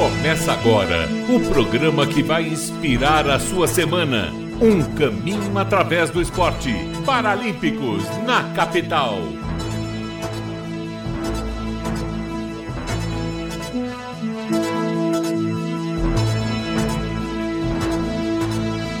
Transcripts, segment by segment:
Começa agora o programa que vai inspirar a sua semana. Um caminho através do esporte. Paralímpicos na capital.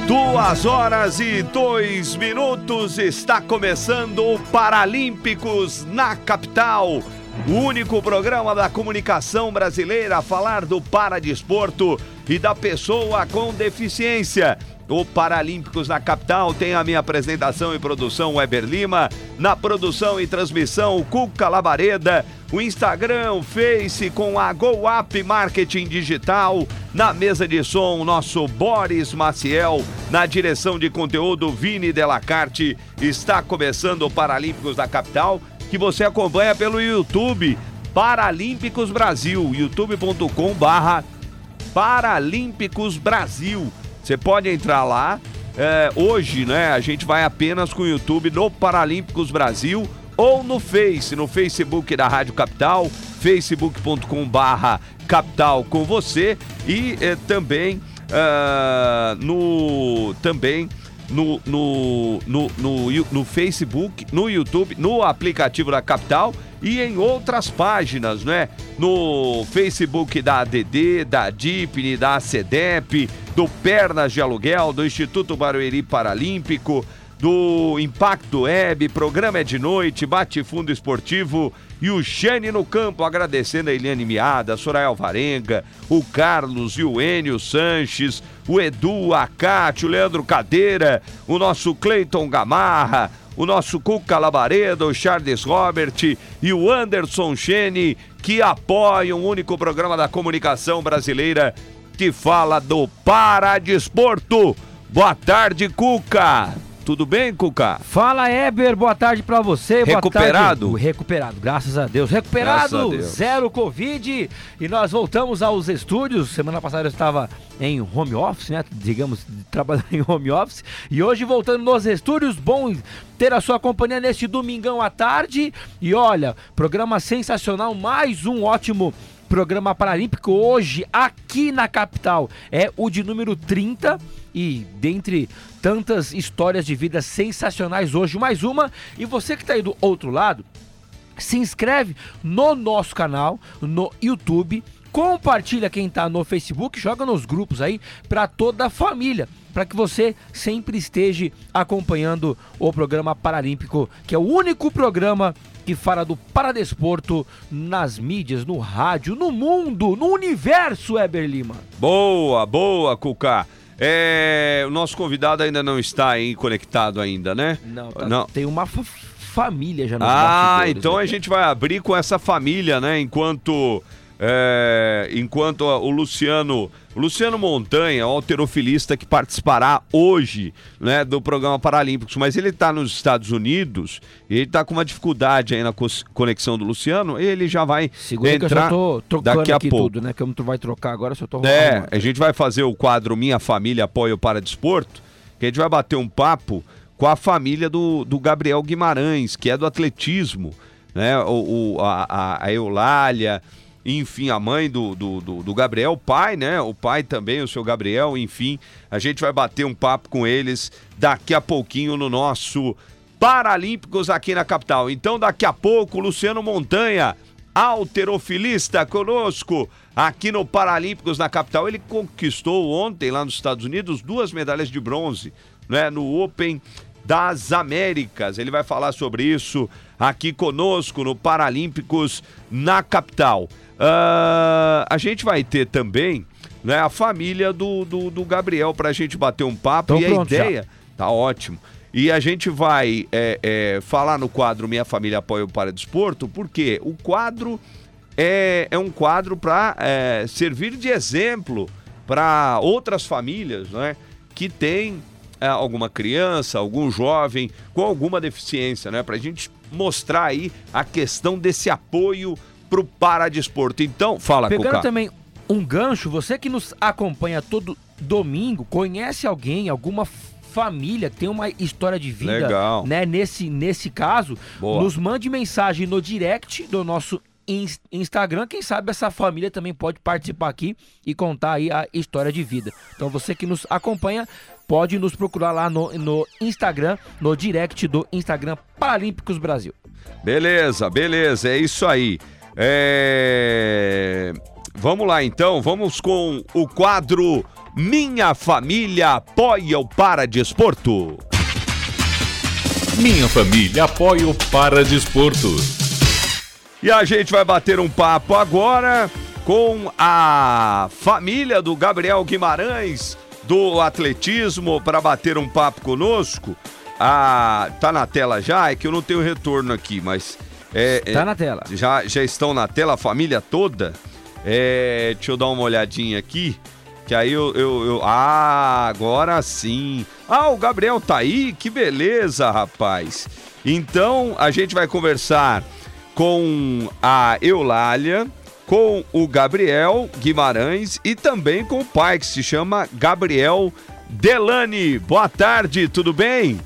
Duas horas e dois minutos está começando o Paralímpicos na capital. O único programa da comunicação brasileira a falar do paradesporto e da pessoa com deficiência. O Paralímpicos na capital tem a minha apresentação e produção Weber Lima, na produção e transmissão o Cuca Labareda, o Instagram, o Face com a GoUp Marketing Digital, na mesa de som nosso Boris Maciel, na direção de conteúdo Vini Delacarte. Está começando o Paralímpicos da capital que você acompanha pelo YouTube Paralímpicos Brasil, youtube.com barra Paralímpicos Brasil. Você pode entrar lá. É, hoje, né, a gente vai apenas com o YouTube no Paralímpicos Brasil ou no Face, no Facebook da Rádio Capital, facebook.com barra Capital com você e é, também uh, no também no, no, no, no, no Facebook, no YouTube, no aplicativo da Capital e em outras páginas, né? No Facebook da ADD, da DIPNE, da CEDEP, do Pernas de Aluguel, do Instituto Barueri Paralímpico, do Impacto Web, Programa é de Noite, Bate Fundo Esportivo e o Xane no campo, agradecendo a Eliane Miada, a Soraya Alvarenga, o Carlos e o Enio Sanches, o Edu, a Cátia, o Leandro Cadeira, o nosso Cleiton Gamarra, o nosso Cuca Labareda, o Charles Robert e o Anderson Chene, que apoiam o único programa da comunicação brasileira que fala do Paradesporto. Boa tarde, Cuca! Tudo bem, Cuca? Fala, Eber. Boa tarde para você. Recuperado? Recuperado, graças a Deus. Recuperado, a Deus. zero Covid. E nós voltamos aos estúdios. Semana passada eu estava em home office, né? Digamos, trabalhando em home office. E hoje voltando nos estúdios. Bom ter a sua companhia neste domingão à tarde. E olha, programa sensacional. Mais um ótimo programa paralímpico hoje aqui na capital. É o de número 30 e dentre tantas histórias de vida sensacionais hoje, mais uma. E você que está aí do outro lado, se inscreve no nosso canal, no YouTube. Compartilha quem está no Facebook, joga nos grupos aí para toda a família, para que você sempre esteja acompanhando o programa Paralímpico, que é o único programa que fala do paradesporto nas mídias, no rádio, no mundo, no universo, Eber Lima. Boa, boa, Cuca. É, o nosso convidado ainda não está aí conectado ainda, né? Não, tá, não. tem uma família já no Ah, então né? a gente vai abrir com essa família, né? Enquanto é, enquanto o Luciano, Luciano Montanha, o alterofilista que participará hoje né, do programa Paralímpicos, mas ele está nos Estados Unidos e ele está com uma dificuldade aí na conexão do Luciano, ele já vai Segura entrar que eu tô daqui a pouco. Tudo, né? Que tu vai trocar agora, se eu tô É, a gente vai fazer o quadro Minha Família Apoio para Desporto, que a gente vai bater um papo com a família do, do Gabriel Guimarães, que é do atletismo, né? O, o a, a Eulália, enfim, a mãe do, do, do, do, Gabriel, o pai, né? O pai também, o seu Gabriel, enfim. A gente vai bater um papo com eles daqui a pouquinho no nosso Paralímpicos aqui na capital. Então, daqui a pouco, Luciano Montanha, alterofilista, conosco aqui no Paralímpicos na capital. Ele conquistou ontem, lá nos Estados Unidos, duas medalhas de bronze, né? No Open das Américas. Ele vai falar sobre isso aqui conosco no Paralímpicos na capital. Uh, a gente vai ter também né, a família do, do, do Gabriel para a gente bater um papo. E a ideia. Já. Tá ótimo. E a gente vai é, é, falar no quadro Minha Família Apoia o Paradesporto, porque o quadro é, é um quadro para é, servir de exemplo para outras famílias né, que têm é, alguma criança, algum jovem com alguma deficiência, né? Para a gente mostrar aí a questão desse apoio pro paradesporto. Então, fala, Pegando Cuca. também um gancho, você que nos acompanha todo domingo, conhece alguém, alguma família tem uma história de vida, Legal. né? Nesse, nesse caso, Boa. nos mande mensagem no direct do nosso Instagram. Quem sabe essa família também pode participar aqui e contar aí a história de vida. Então você que nos acompanha pode nos procurar lá no, no Instagram, no direct do Instagram Paralímpicos Brasil. Beleza, beleza, é isso aí. É... Vamos lá então, vamos com o quadro Minha Família Apoia o Paradesporto. Minha família apoia o Paradesporto. E a gente vai bater um papo agora com a família do Gabriel Guimarães do atletismo para bater um papo conosco. Ah, tá na tela já? É que eu não tenho retorno aqui, mas. É, tá é, na tela. Já, já estão na tela, a família toda? É, deixa eu dar uma olhadinha aqui. Que aí eu, eu, eu, Ah, agora sim. Ah, o Gabriel tá aí? Que beleza, rapaz. Então a gente vai conversar com a Eulália, com o Gabriel Guimarães e também com o pai, que se chama Gabriel Delane. Boa tarde, tudo bem?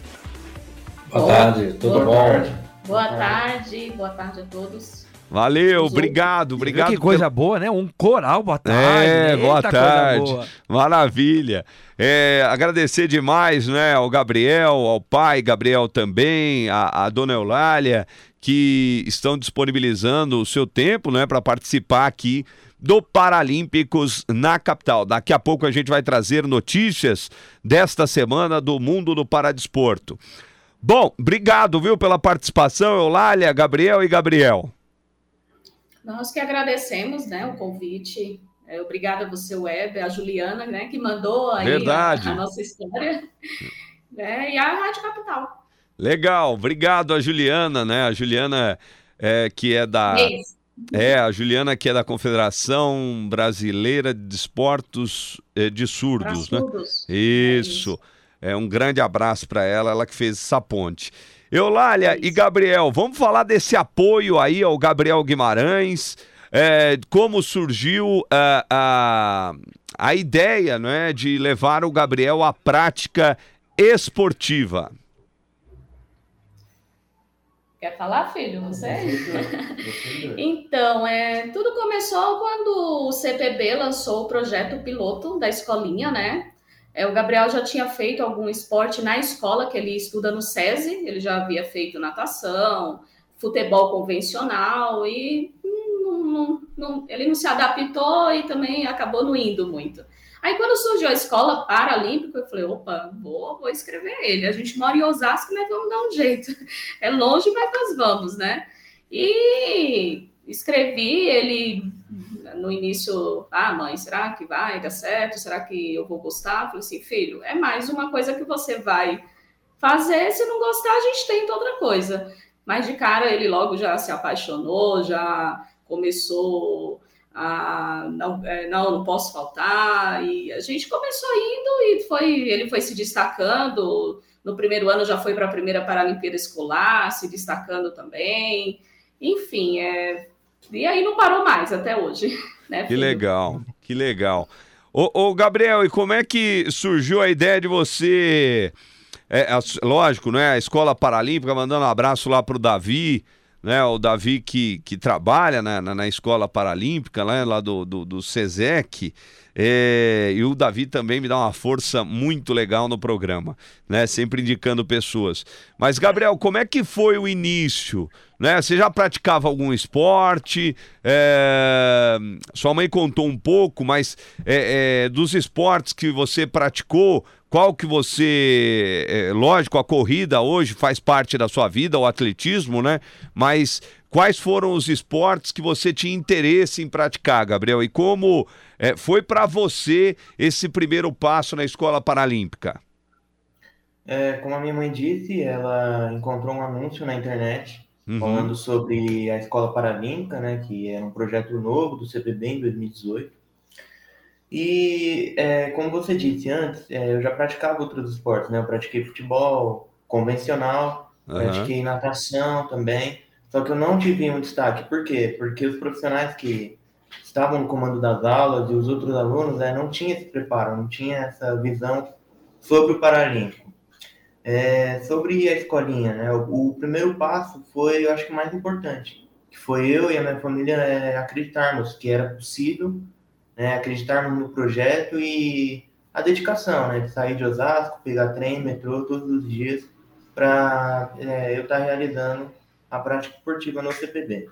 Boa tarde, tudo boa bom? Tarde. Boa tarde, boa tarde a todos. Valeu, obrigado, obrigado. Que coisa boa, né? Um coral, boa tarde. É, Eita, boa tarde. Maravilha. É, agradecer demais, né, ao Gabriel, ao pai Gabriel também, a, a dona Eulália, que estão disponibilizando o seu tempo, né, para participar aqui do Paralímpicos na capital. Daqui a pouco a gente vai trazer notícias desta semana do mundo do paradesporto. Bom, obrigado, viu, pela participação, Eulália, Gabriel e Gabriel. Nós que agradecemos, né, o convite. É, obrigada a você, Web, a Juliana, né, que mandou aí Verdade. A, a nossa história, né, e a Rádio Capital. Legal, obrigado a Juliana, né, a Juliana é, que é da... Isso. É, a Juliana que é da Confederação Brasileira de Esportos é, de Surdos, né? Isso. É isso. É um grande abraço para ela, ela que fez essa ponte. Eulália e Gabriel, vamos falar desse apoio aí ao Gabriel Guimarães, é, como surgiu a, a, a ideia é, de levar o Gabriel à prática esportiva. Quer falar, filho? Você? então, é, tudo começou quando o CPB lançou o projeto piloto da escolinha, né? É, o Gabriel já tinha feito algum esporte na escola, que ele estuda no SESI, ele já havia feito natação, futebol convencional, e não, não, não, ele não se adaptou e também acabou não indo muito. Aí, quando surgiu a escola paralímpica, eu falei: opa, vou, vou escrever ele. A gente mora em Osasco, mas vamos dar um jeito. É longe, mas nós vamos, né? E escrevi, ele no início, ah, mãe, será que vai dar certo? Será que eu vou gostar? Eu falei assim, filho, é mais uma coisa que você vai fazer. Se não gostar, a gente tenta outra coisa. Mas de cara ele logo já se apaixonou, já começou a não, é, não, não posso faltar. E a gente começou indo e foi, ele foi se destacando. No primeiro ano já foi para a primeira Paralimpíada Escolar, se destacando também. Enfim, é, e aí não parou mais até hoje. Né, que legal, que legal. Ô, ô, Gabriel, e como é que surgiu a ideia de você. É, lógico, né? A Escola Paralímpica, mandando um abraço lá pro Davi, né? O Davi que, que trabalha na, na, na Escola Paralímpica, né? lá do, do, do SESEC. É, e o Davi também me dá uma força muito legal no programa, né? Sempre indicando pessoas. Mas, Gabriel, como é que foi o início? Né? Você já praticava algum esporte? É... Sua mãe contou um pouco, mas é, é, dos esportes que você praticou, qual que você. É, lógico, a corrida hoje faz parte da sua vida, o atletismo, né? Mas quais foram os esportes que você tinha interesse em praticar, Gabriel? E como é, foi para você esse primeiro passo na escola paralímpica? É, como a minha mãe disse, ela encontrou um anúncio na internet uhum. falando sobre a Escola Paralímpica, né, que é um projeto novo do CPB em 2018. E, é, como você disse antes, é, eu já praticava outros esportes, né? Eu pratiquei futebol convencional, uhum. pratiquei natação também, só que eu não tive um destaque. Por quê? Porque os profissionais que estavam no comando das aulas e os outros alunos né, não tinham esse preparo, não tinham essa visão sobre o Paralímpico. É, sobre a escolinha, né? O, o, primeiro passo foi, eu acho que mais importante, que foi eu e a minha família é, acreditarmos que era possível, né, acreditarmos no projeto e a dedicação, né, de sair de Osasco, pegar trem, metrô todos os dias para é, eu estar tá realizando a prática esportiva no CPB.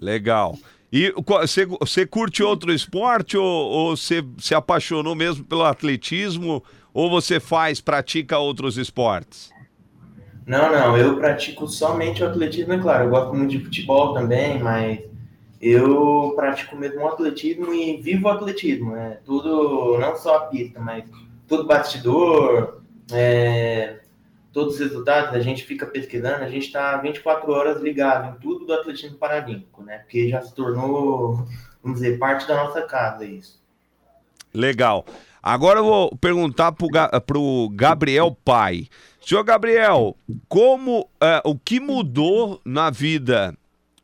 Legal. E você, você curte outro esporte ou, ou você se apaixonou mesmo pelo atletismo ou você faz, pratica outros esportes? Não, não, eu pratico somente o atletismo, é claro, eu gosto muito de futebol também, mas eu pratico mesmo atletismo e vivo o atletismo, né? Tudo, não só a pista, mas tudo bastidor, é, todos os resultados, a gente fica pesquisando, a gente está 24 horas ligado em tudo do atletismo paralímpico, né? Porque já se tornou, vamos dizer, parte da nossa casa isso. Legal. Agora eu vou perguntar para o Gabriel Pai. Senhor Gabriel, como é, o que mudou na vida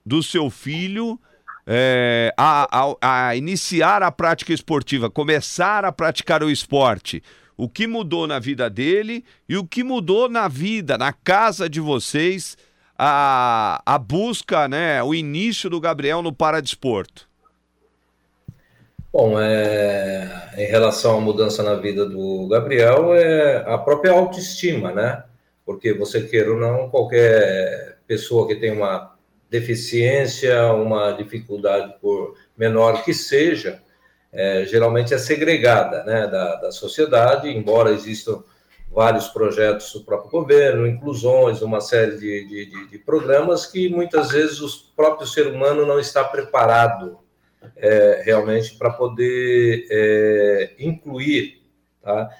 do seu filho é, a, a, a, iniciar a prática esportiva, começar a praticar o esporte? O que mudou na vida dele e o que mudou na vida, na casa de vocês, a, a busca, né, o início do Gabriel no paradesporto? Bom, é, em relação à mudança na vida do Gabriel, é a própria autoestima, né? Porque você queira ou não, qualquer pessoa que tem uma deficiência, uma dificuldade por menor que seja, é, geralmente é segregada né, da, da sociedade, embora existam vários projetos do próprio governo, inclusões, uma série de, de, de programas que muitas vezes o próprio ser humano não está preparado é, realmente para poder é, incluir, tá?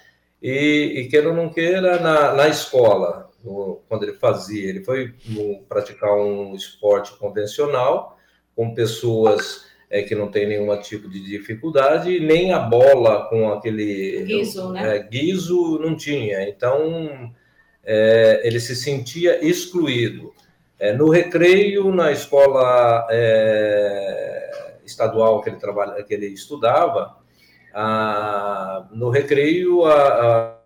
E, e queira ou não queira, na, na escola, no, quando ele fazia, ele foi no, praticar um esporte convencional com pessoas é, que não tem nenhum tipo de dificuldade, nem a bola com aquele guiso, né? É, guiso não tinha. Então, é, ele se sentia excluído. É, no recreio, na escola é, estadual que ele trabalha, que ele estudava, a, no recreio a, a,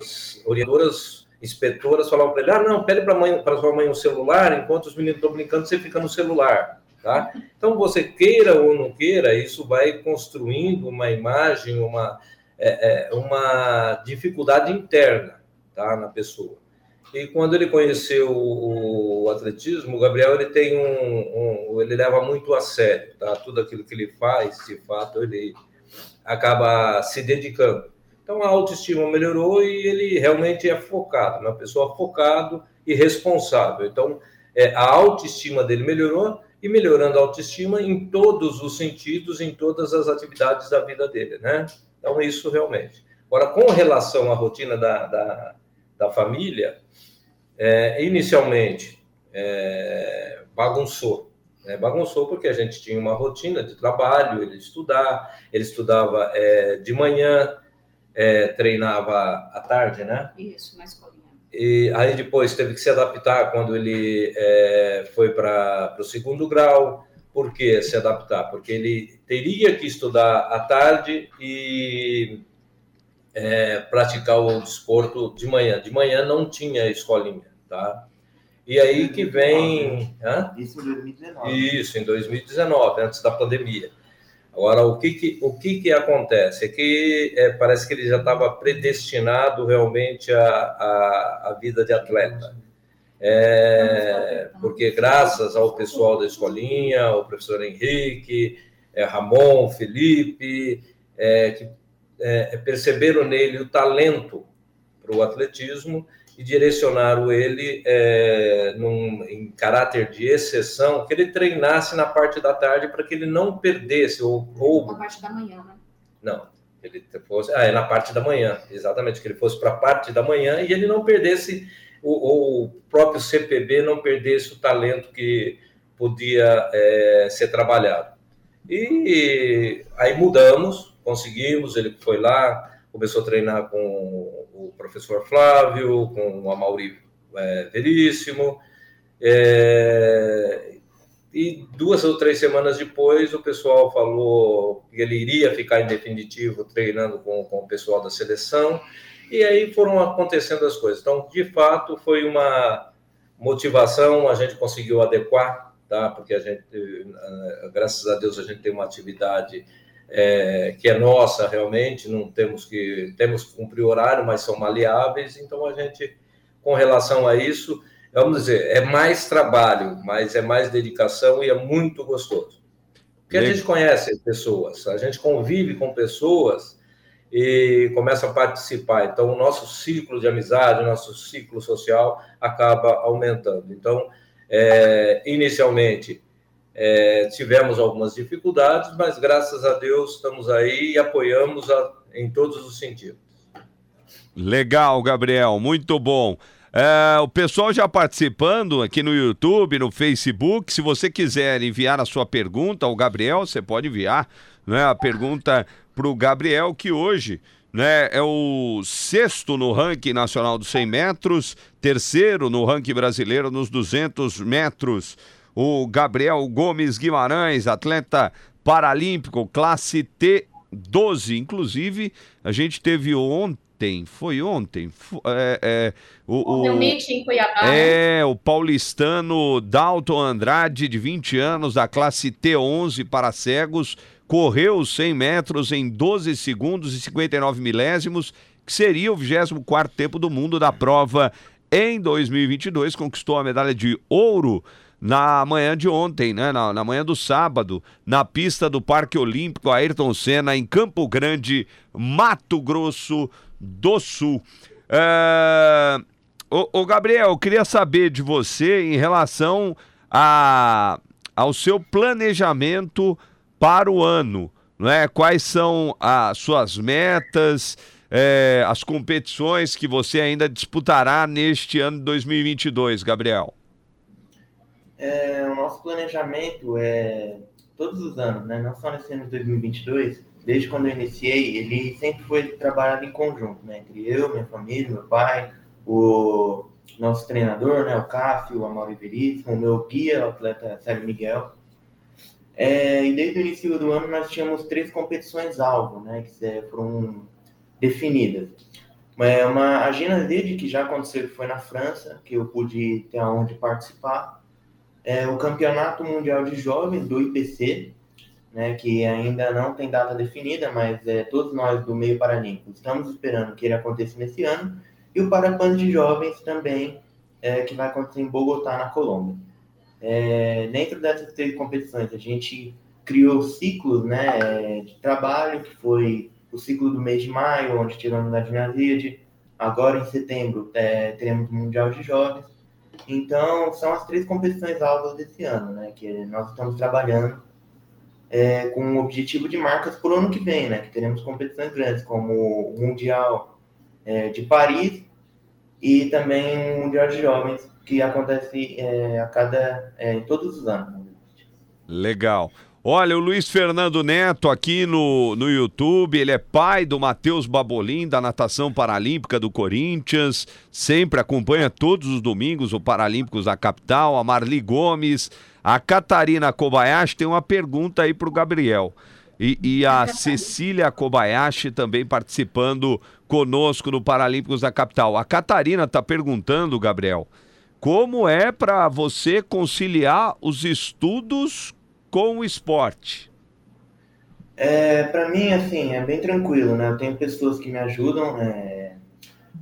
as orientadoras, inspetoras falavam para ele: ah, não, pede para sua mãe um celular, enquanto os meninos estão brincando, você fica no celular. Tá? Então, você queira ou não queira, isso vai construindo uma imagem, uma, é, é, uma dificuldade interna tá, na pessoa. E quando ele conheceu o, o atletismo, o Gabriel ele tem um, um, ele leva muito a sério, tá? Tudo aquilo que ele faz, de fato, ele acaba se dedicando. Então a autoestima melhorou e ele realmente é focado, uma pessoa focado e responsável. Então é, a autoestima dele melhorou e melhorando a autoestima em todos os sentidos, em todas as atividades da vida dele, né? Então isso realmente. Agora com relação à rotina da, da, da família, é, inicialmente é, bagunçou. Né? Bagunçou porque a gente tinha uma rotina de trabalho, ele estudar, ele estudava é, de manhã, é, treinava à tarde, né? Isso, na escolinha. E aí depois teve que se adaptar quando ele é, foi para o segundo grau. Por que se adaptar? Porque ele teria que estudar à tarde e é, praticar o desporto de manhã. De manhã não tinha escolinha tá? E aí que vem... Hã? Isso em 2019. Isso, em 2019, antes da pandemia. Agora, o que que, o que, que acontece? É que é, parece que ele já estava predestinado realmente à a, a, vida de atleta. É, porque graças ao pessoal da escolinha, o professor Henrique, é, Ramon, Felipe, é, que é, perceberam nele o talento para o atletismo e direcionaram ele é, num, em caráter de exceção, que ele treinasse na parte da tarde para que ele não perdesse ou, ou... na parte da manhã, né? Não, ele fosse ah, é na parte da manhã, exatamente que ele fosse para a parte da manhã e ele não perdesse o, o, próprio CPB não perdesse o talento que podia é, ser trabalhado. E aí mudamos, conseguimos, ele foi lá, começou a treinar com o professor Flávio, com o Amauri é, Veríssimo, é, e duas ou três semanas depois o pessoal falou que ele iria ficar em definitivo treinando com, com o pessoal da seleção, e aí foram acontecendo as coisas. Então, de fato, foi uma, motivação a gente conseguiu adequar, tá? Porque a gente, eh, graças a Deus, a gente tem uma atividade é, que é nossa realmente, não temos que temos que cumprir horário, mas são maleáveis, então a gente, com relação a isso, vamos dizer, é mais trabalho, mas é mais dedicação e é muito gostoso. Porque a gente conhece pessoas, a gente convive com pessoas e começa a participar. Então, o nosso ciclo de amizade, o nosso ciclo social acaba aumentando. Então, é, inicialmente, é, tivemos algumas dificuldades, mas graças a Deus estamos aí e apoiamos a, em todos os sentidos. Legal, Gabriel, muito bom. É, o pessoal já participando aqui no YouTube, no Facebook. Se você quiser enviar a sua pergunta ao Gabriel, você pode enviar né, a pergunta para o Gabriel, que hoje né, é o sexto no ranking nacional dos 100 metros, terceiro no ranking brasileiro nos 200 metros o Gabriel Gomes Guimarães, atleta paralímpico, classe T12. Inclusive, a gente teve ontem, foi ontem, é, é, o, o, em Cuiabá. Né? É, o paulistano Dalton Andrade, de 20 anos, da classe T11 para cegos, correu 100 metros em 12 segundos e 59 milésimos, que seria o 24 tempo do mundo da prova em 2022, conquistou a medalha de ouro na manhã de ontem, né? Na, na, manhã do sábado, na pista do Parque Olímpico Ayrton Senna, em Campo Grande, Mato Grosso do Sul. É... Ô, ô Gabriel, eu queria saber de você em relação a, ao seu planejamento para o ano. Não é? Quais são as suas metas, é, as competições que você ainda disputará neste ano de 2022, Gabriel? É, o nosso planejamento é todos os anos, né? Não só nesse ano de 2022, desde quando eu iniciei, ele sempre foi trabalhado em conjunto, né? Entre eu, minha família, meu pai, o nosso treinador, né? O Cássio, o Amaury Veríssimo, o meu guia, o atleta Sérgio Miguel. É, e desde o início do ano nós tínhamos três competições-alvo, né? Que foram definidas. É uma, a Ginaside, que já aconteceu, que foi na França, que eu pude ter a honra de participar é o Campeonato Mundial de Jovens do IPC, né, que ainda não tem data definida, mas é, todos nós do meio paralímpico estamos esperando que ele aconteça nesse ano, e o Parapan de Jovens também, é, que vai acontecer em Bogotá, na Colômbia. É, dentro dessas três competições, a gente criou ciclos né, de trabalho, que foi o ciclo do mês de maio, onde tivemos a ginásio, agora em setembro é, teremos o Mundial de Jovens, então, são as três competições alvas desse ano, né? Que nós estamos trabalhando é, com o objetivo de marcas para o ano que vem, né? Que teremos competições grandes, como o Mundial é, de Paris e também o Mundial de Jovens, que acontece é, a cada, é, em todos os anos. Legal. Olha, o Luiz Fernando Neto aqui no, no YouTube, ele é pai do Matheus Babolim, da natação paralímpica do Corinthians, sempre acompanha todos os domingos o Paralímpicos da capital, a Marli Gomes, a Catarina Kobayashi tem uma pergunta aí para o Gabriel. E, e, a Cecília Kobayashi também participando conosco no Paralímpicos da Capital. A Catarina está perguntando, Gabriel, como é para você conciliar os estudos com o esporte? É, para mim, assim, é bem tranquilo, né? Eu tenho pessoas que me ajudam é,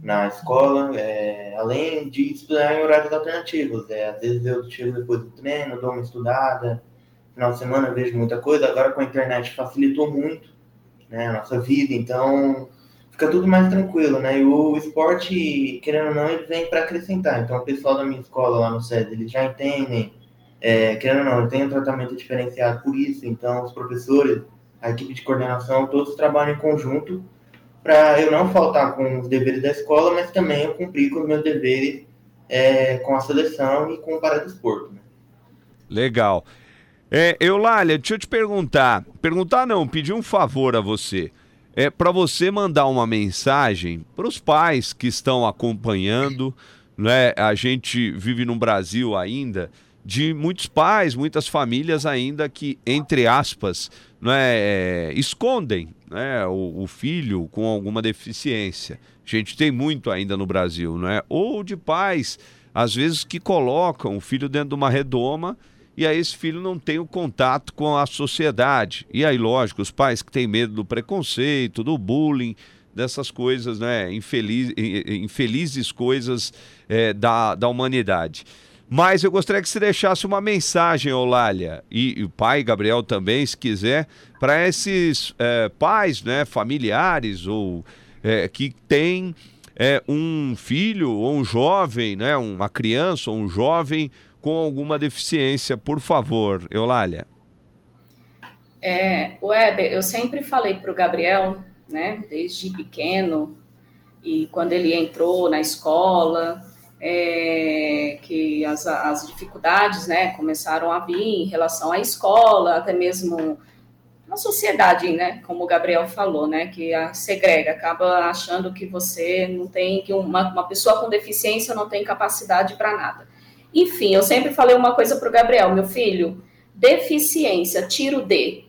na escola, é, além de estudar em horários alternativos. É, às vezes eu chego depois do treino, dou uma estudada, final de semana vejo muita coisa. Agora com a internet facilitou muito né, a nossa vida, então fica tudo mais tranquilo, né? E o esporte, querendo ou não, ele vem para acrescentar. Então o pessoal da minha escola lá no SED, eles já entendem é, querendo ou não, tem um tratamento diferenciado por isso, então os professores, a equipe de coordenação, todos trabalham em conjunto para eu não faltar com os deveres da escola, mas também eu cumprir com os meus deveres é, com a seleção e com o paradesporto. Né? Legal. É, Eulália, deixa eu te perguntar. Perguntar não, pedir um favor a você. É para você mandar uma mensagem para os pais que estão acompanhando. Né? A gente vive no Brasil ainda de muitos pais, muitas famílias ainda que, entre aspas, é, escondem né, o, o, filho com alguma deficiência. A gente tem muito ainda no Brasil, não é? Ou de pais às vezes que colocam o filho dentro de uma redoma e aí esse filho não tem o contato com a sociedade. E aí, lógico, os pais que têm medo do preconceito, do bullying, dessas coisas, né? Infeliz, infelizes coisas é, da, da humanidade. Mas eu gostaria que você deixasse uma mensagem, Olália, e, e o pai Gabriel também, se quiser, para esses é, pais, né, familiares ou é, que têm é, um filho ou um jovem, né, uma criança ou um jovem com alguma deficiência, por favor, Eulália. É, Weber, eu sempre falei para o Gabriel, né, desde pequeno, e quando ele entrou na escola, é, que as, as dificuldades né, começaram a vir em relação à escola, até mesmo na sociedade, né, como o Gabriel falou, né, que a segrega, acaba achando que você não tem, que uma, uma pessoa com deficiência não tem capacidade para nada. Enfim, eu sempre falei uma coisa para o Gabriel, meu filho, deficiência, tiro D.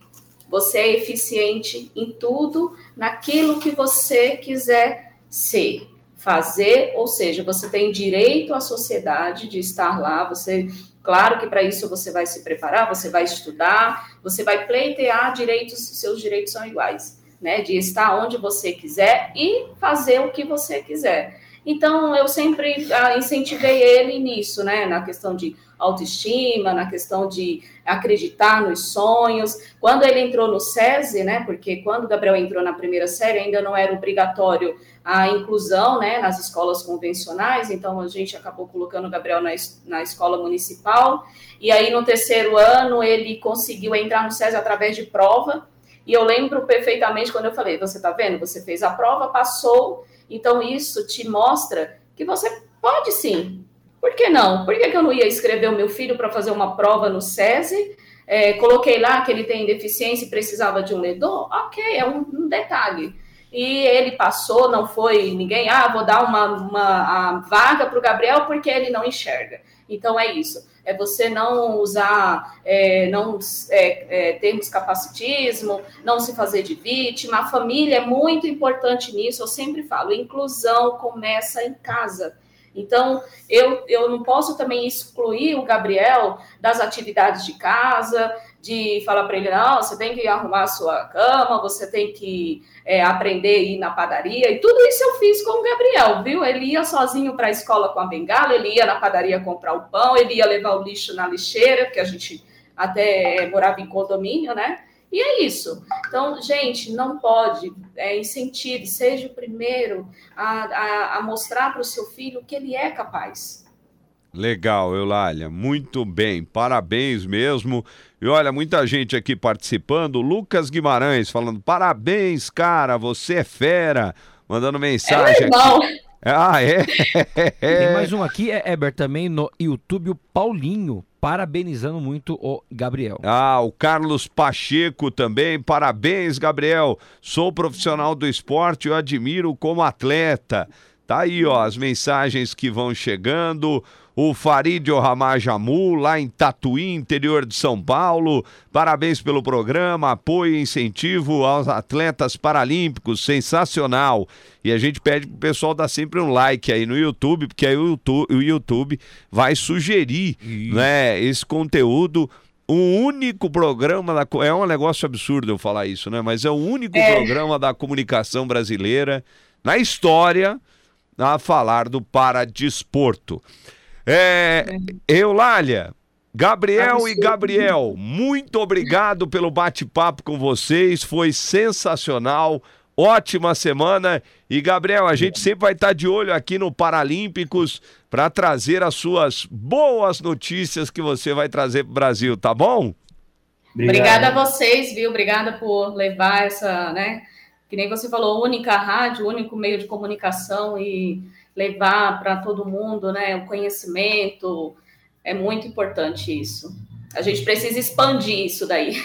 Você é eficiente em tudo, naquilo que você quiser ser fazer, ou seja, você tem direito à sociedade de estar lá, você, claro que para isso você vai se preparar, você vai estudar, você vai pleitear direitos, seus direitos são iguais, né, de estar onde você quiser e fazer o que você quiser. Então, eu sempre ah, incentivei ele nisso, né, na questão de autoestima, na questão de acreditar nos sonhos. Quando ele entrou no SESI, né, porque quando o Gabriel entrou na primeira série, ainda não era obrigatório a inclusão né, nas escolas convencionais, então a gente acabou colocando o Gabriel na, na escola municipal, e aí no terceiro ano ele conseguiu entrar no SESI através de prova, e eu lembro perfeitamente quando eu falei, você está vendo, você fez a prova, passou, então isso te mostra que você pode sim, por que não? Por que, que eu não ia escrever o meu filho para fazer uma prova no SESI, é, coloquei lá que ele tem deficiência e precisava de um ledor, ok, é um, um detalhe e ele passou, não foi ninguém, ah, vou dar uma, uma vaga para o Gabriel porque ele não enxerga. Então é isso, é você não usar é, não é, é, termos capacitismo, não se fazer de vítima. A família é muito importante nisso. Eu sempre falo, inclusão começa em casa. Então, eu, eu não posso também excluir o Gabriel das atividades de casa, de falar para ele, não, você tem que arrumar a sua cama, você tem que é, aprender a ir na padaria, e tudo isso eu fiz com o Gabriel, viu? Ele ia sozinho para a escola com a bengala, ele ia na padaria comprar o pão, ele ia levar o lixo na lixeira, porque a gente até morava em condomínio, né? E é isso. Então, gente, não pode, é, incentive, seja o primeiro a, a, a mostrar para o seu filho que ele é capaz. Legal, Eulália, muito bem, parabéns mesmo. E olha, muita gente aqui participando. Lucas Guimarães falando: parabéns, cara, você é fera. Mandando mensagem é aqui. Ah, é? Tem mais um aqui, é Eber, também no YouTube, o Paulinho, parabenizando muito o Gabriel. Ah, o Carlos Pacheco também, parabéns, Gabriel. Sou profissional do esporte, eu admiro como atleta. Tá aí, ó, as mensagens que vão chegando o Farid Ramajamu, lá em Tatuí, interior de São Paulo. Parabéns pelo programa, apoio e incentivo aos atletas paralímpicos, sensacional. E a gente pede pro pessoal dar sempre um like aí no YouTube, porque aí o YouTube, o YouTube vai sugerir né, esse conteúdo o único programa da. É um negócio absurdo eu falar isso, né? Mas é o único é. programa da comunicação brasileira na história a falar do paradesporto. É, Eulália, Gabriel e Gabriel, muito obrigado pelo bate-papo com vocês, foi sensacional. Ótima semana. E, Gabriel, a gente sempre vai estar de olho aqui no Paralímpicos para trazer as suas boas notícias que você vai trazer para o Brasil, tá bom? Obrigada a vocês, viu? Obrigada por levar essa, né? Que nem você falou, única rádio, único meio de comunicação e levar para todo mundo, né, o conhecimento. É muito importante isso. A gente precisa expandir isso daí.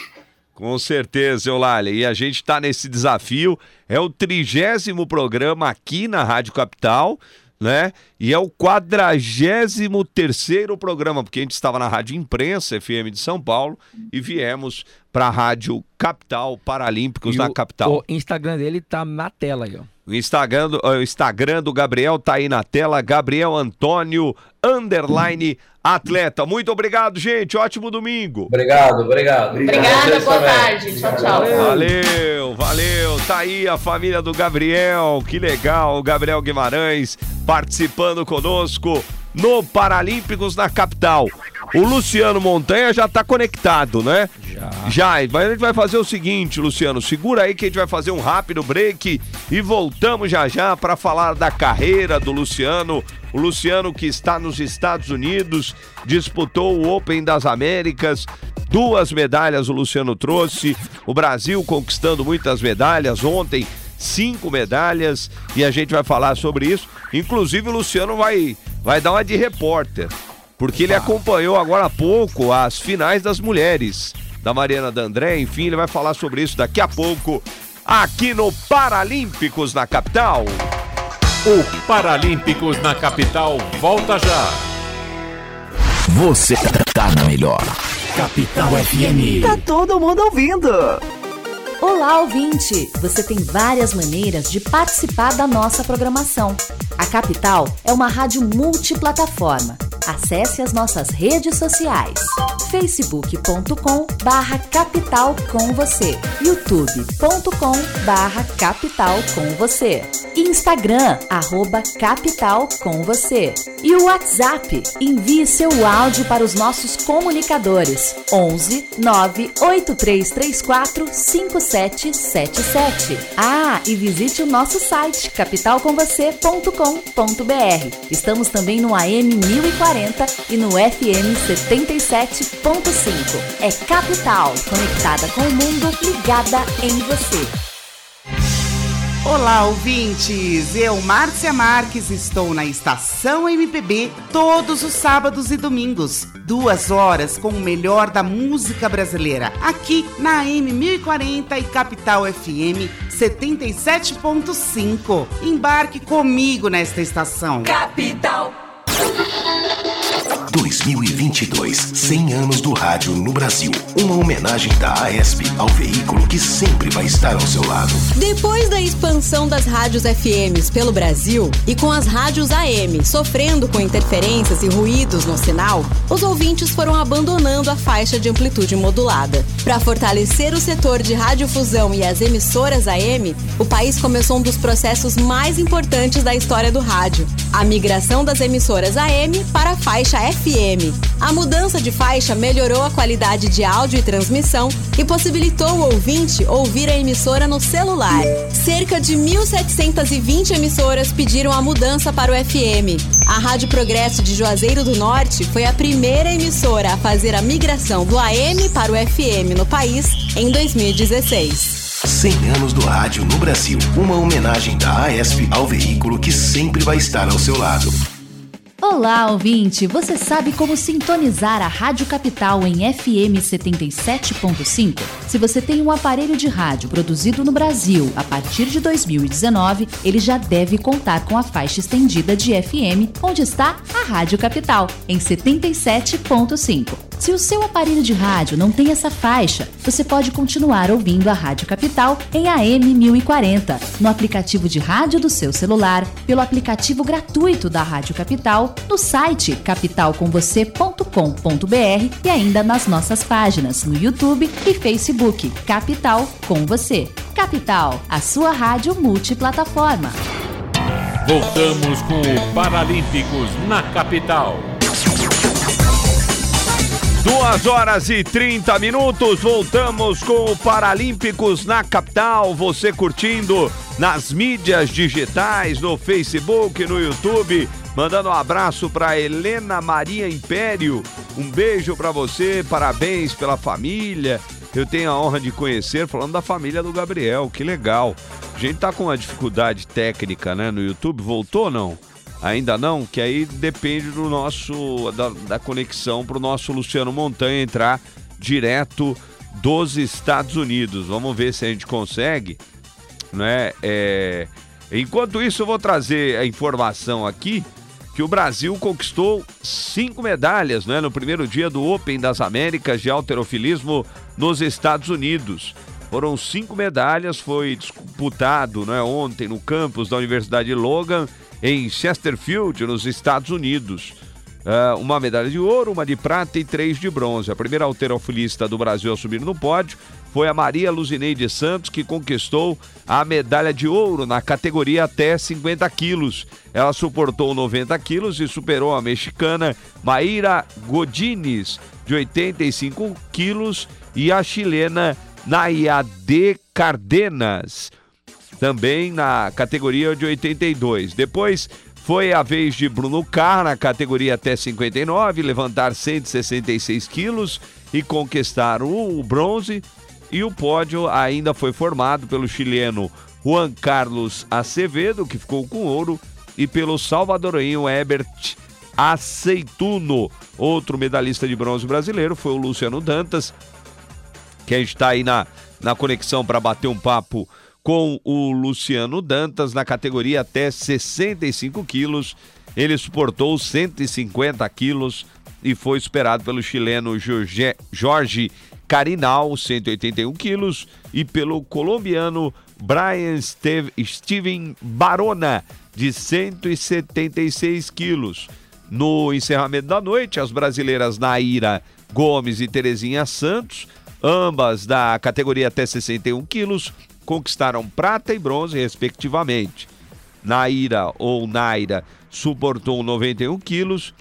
Com certeza, Eulália. E a gente está nesse desafio. É o trigésimo programa aqui na Rádio Capital, né? E é o quadragésimo terceiro programa, porque a gente estava na Rádio Imprensa FM de São Paulo e viemos para a Rádio Capital Paralímpicos e na o, capital. O Instagram dele tá na tela aí, ó. O Instagram, do, o Instagram do Gabriel tá aí na tela, Gabriel Antônio underline atleta. Muito obrigado, gente. Ótimo domingo. Obrigado, obrigado. Obrigada, boa tarde. Tchau, tchau. Valeu, valeu. Tá aí a família do Gabriel. Que legal. O Gabriel Guimarães participando conosco no Paralímpicos na capital. O Luciano Montanha já tá conectado, né? Já. Já. Mas a gente vai fazer o seguinte, Luciano, segura aí que a gente vai fazer um rápido break e voltamos já já para falar da carreira do Luciano. O Luciano que está nos Estados Unidos, disputou o Open das Américas, duas medalhas o Luciano trouxe, o Brasil conquistando muitas medalhas ontem, cinco medalhas e a gente vai falar sobre isso. Inclusive o Luciano vai vai dar uma de repórter porque ele acompanhou agora há pouco as finais das mulheres da Mariana D'André. Enfim, ele vai falar sobre isso daqui a pouco aqui no Paralímpicos na capital. O Paralímpicos na capital volta já. Você tá na melhor. Capital FM. Tá todo mundo ouvindo. Olá, ouvinte! Você tem várias maneiras de participar da nossa programação. A Capital é uma rádio multiplataforma. Acesse as nossas redes sociais: facebook.com barra capital com você, youtube.com barra capital com você, Instagram arroba capital com você e o WhatsApp. Envie seu áudio para os nossos comunicadores 11 98334 5777. Ah, e visite o nosso site capitalcomvocê.com.br. Estamos também no AM 1040 e no FM 77.5. É Capital, conectada com o mundo, ligada em você. Olá, ouvintes! Eu, Márcia Marques, estou na Estação MPB todos os sábados e domingos, duas horas com o melhor da música brasileira, aqui na AM 1040 e Capital FM 77.5. Embarque comigo nesta estação. Capital ちょっと。2022, 100 anos do rádio no Brasil. Uma homenagem da AESP ao veículo que sempre vai estar ao seu lado. Depois da expansão das rádios FMs pelo Brasil e com as rádios AM sofrendo com interferências e ruídos no sinal, os ouvintes foram abandonando a faixa de amplitude modulada. Para fortalecer o setor de radiodifusão e as emissoras AM, o país começou um dos processos mais importantes da história do rádio: a migração das emissoras AM para a faixa FM. A mudança de faixa melhorou a qualidade de áudio e transmissão e possibilitou o ouvinte ouvir a emissora no celular. Cerca de 1.720 emissoras pediram a mudança para o FM. A Rádio Progresso de Juazeiro do Norte foi a primeira emissora a fazer a migração do AM para o FM no país em 2016. 100 anos do rádio no Brasil. Uma homenagem da AESP ao veículo que sempre vai estar ao seu lado. Olá, ouvinte! Você sabe como sintonizar a Rádio Capital em FM 77.5? Se você tem um aparelho de rádio produzido no Brasil a partir de 2019, ele já deve contar com a faixa estendida de FM, onde está a Rádio Capital, em 77.5. Se o seu aparelho de rádio não tem essa faixa, você pode continuar ouvindo a Rádio Capital em AM 1040, no aplicativo de rádio do seu celular, pelo aplicativo gratuito da Rádio Capital, no site capitalcomvocê.com.br e ainda nas nossas páginas no YouTube e Facebook Capital com você. Capital, a sua rádio multiplataforma. Voltamos com o Paralímpicos na capital. Duas horas e 30 minutos, voltamos com o Paralímpicos na capital. Você curtindo nas mídias digitais, no Facebook, no YouTube. Mandando um abraço para Helena Maria Império. Um beijo para você, parabéns pela família. Eu tenho a honra de conhecer, falando da família do Gabriel, que legal. A gente tá com uma dificuldade técnica, né, no YouTube. Voltou ou não? Ainda não, que aí depende do nosso da, da conexão para o nosso Luciano Montanha entrar direto dos Estados Unidos. Vamos ver se a gente consegue, né? É... Enquanto isso, eu vou trazer a informação aqui que o Brasil conquistou cinco medalhas né, no primeiro dia do Open das Américas de alterofilismo nos Estados Unidos. Foram cinco medalhas, foi disputado né, ontem no campus da Universidade Logan, em Chesterfield, nos Estados Unidos. Uh, uma medalha de ouro, uma de prata e três de bronze. A primeira alterofilista do Brasil a subir no pódio foi a Maria Luzineide Santos, que conquistou a medalha de ouro na categoria até 50 quilos. Ela suportou 90 quilos e superou a mexicana Maíra Godines, de 85 quilos, e a chilena Nayade Cardenas, também na categoria de 82. Depois foi a vez de Bruno Carr na categoria até 59, levantar 166 quilos e conquistar o bronze. E o pódio ainda foi formado pelo chileno Juan Carlos Acevedo, que ficou com ouro, e pelo salvadorenho Herbert Aceituno. Outro medalhista de bronze brasileiro foi o Luciano Dantas, que a gente está aí na, na conexão para bater um papo com o Luciano Dantas na categoria até 65 quilos. Ele suportou 150 quilos e foi superado pelo chileno Jorge, Carinal, 181 quilos, e pelo colombiano Brian Steve, Steven Barona, de 176 quilos. No encerramento da noite, as brasileiras Naira Gomes e Terezinha Santos, ambas da categoria até 61 quilos, conquistaram prata e bronze, respectivamente. Naira ou Naira suportou 91 quilos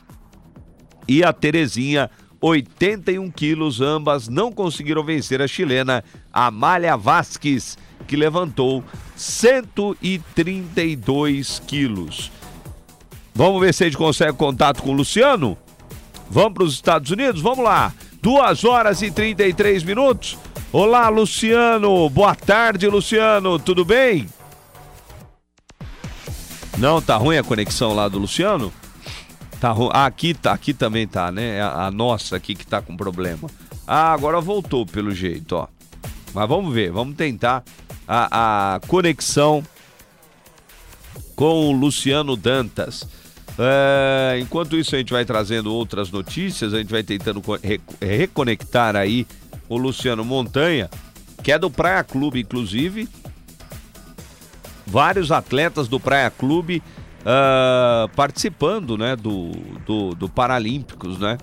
e a Terezinha 81 quilos. Ambas não conseguiram vencer a chilena Amália Vasques, que levantou 132 quilos. Vamos ver se a gente consegue contato com o Luciano? Vamos para os Estados Unidos? Vamos lá. 2 horas e 33 minutos. Olá, Luciano. Boa tarde, Luciano. Tudo bem? Não, tá ruim a conexão lá do Luciano? Tá ruim. Ah, aqui, tá, aqui também tá, né? A, a nossa aqui que tá com problema. Ah, agora voltou pelo jeito, ó. Mas vamos ver, vamos tentar a, a conexão com o Luciano Dantas. É, enquanto isso, a gente vai trazendo outras notícias, a gente vai tentando reconectar aí o Luciano Montanha, que é do Praia Clube, inclusive. Vários atletas do Praia Clube uh, participando né, do, do, do Paralímpicos, né?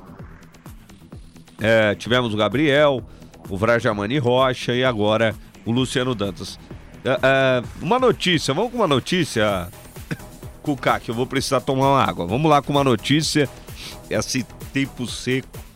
É, tivemos o Gabriel, o Vrajamani Rocha e agora o Luciano Dantas. Uh, uh, uma notícia, vamos com uma notícia, Cuca, que eu vou precisar tomar uma água. Vamos lá com uma notícia. Esse tempo seco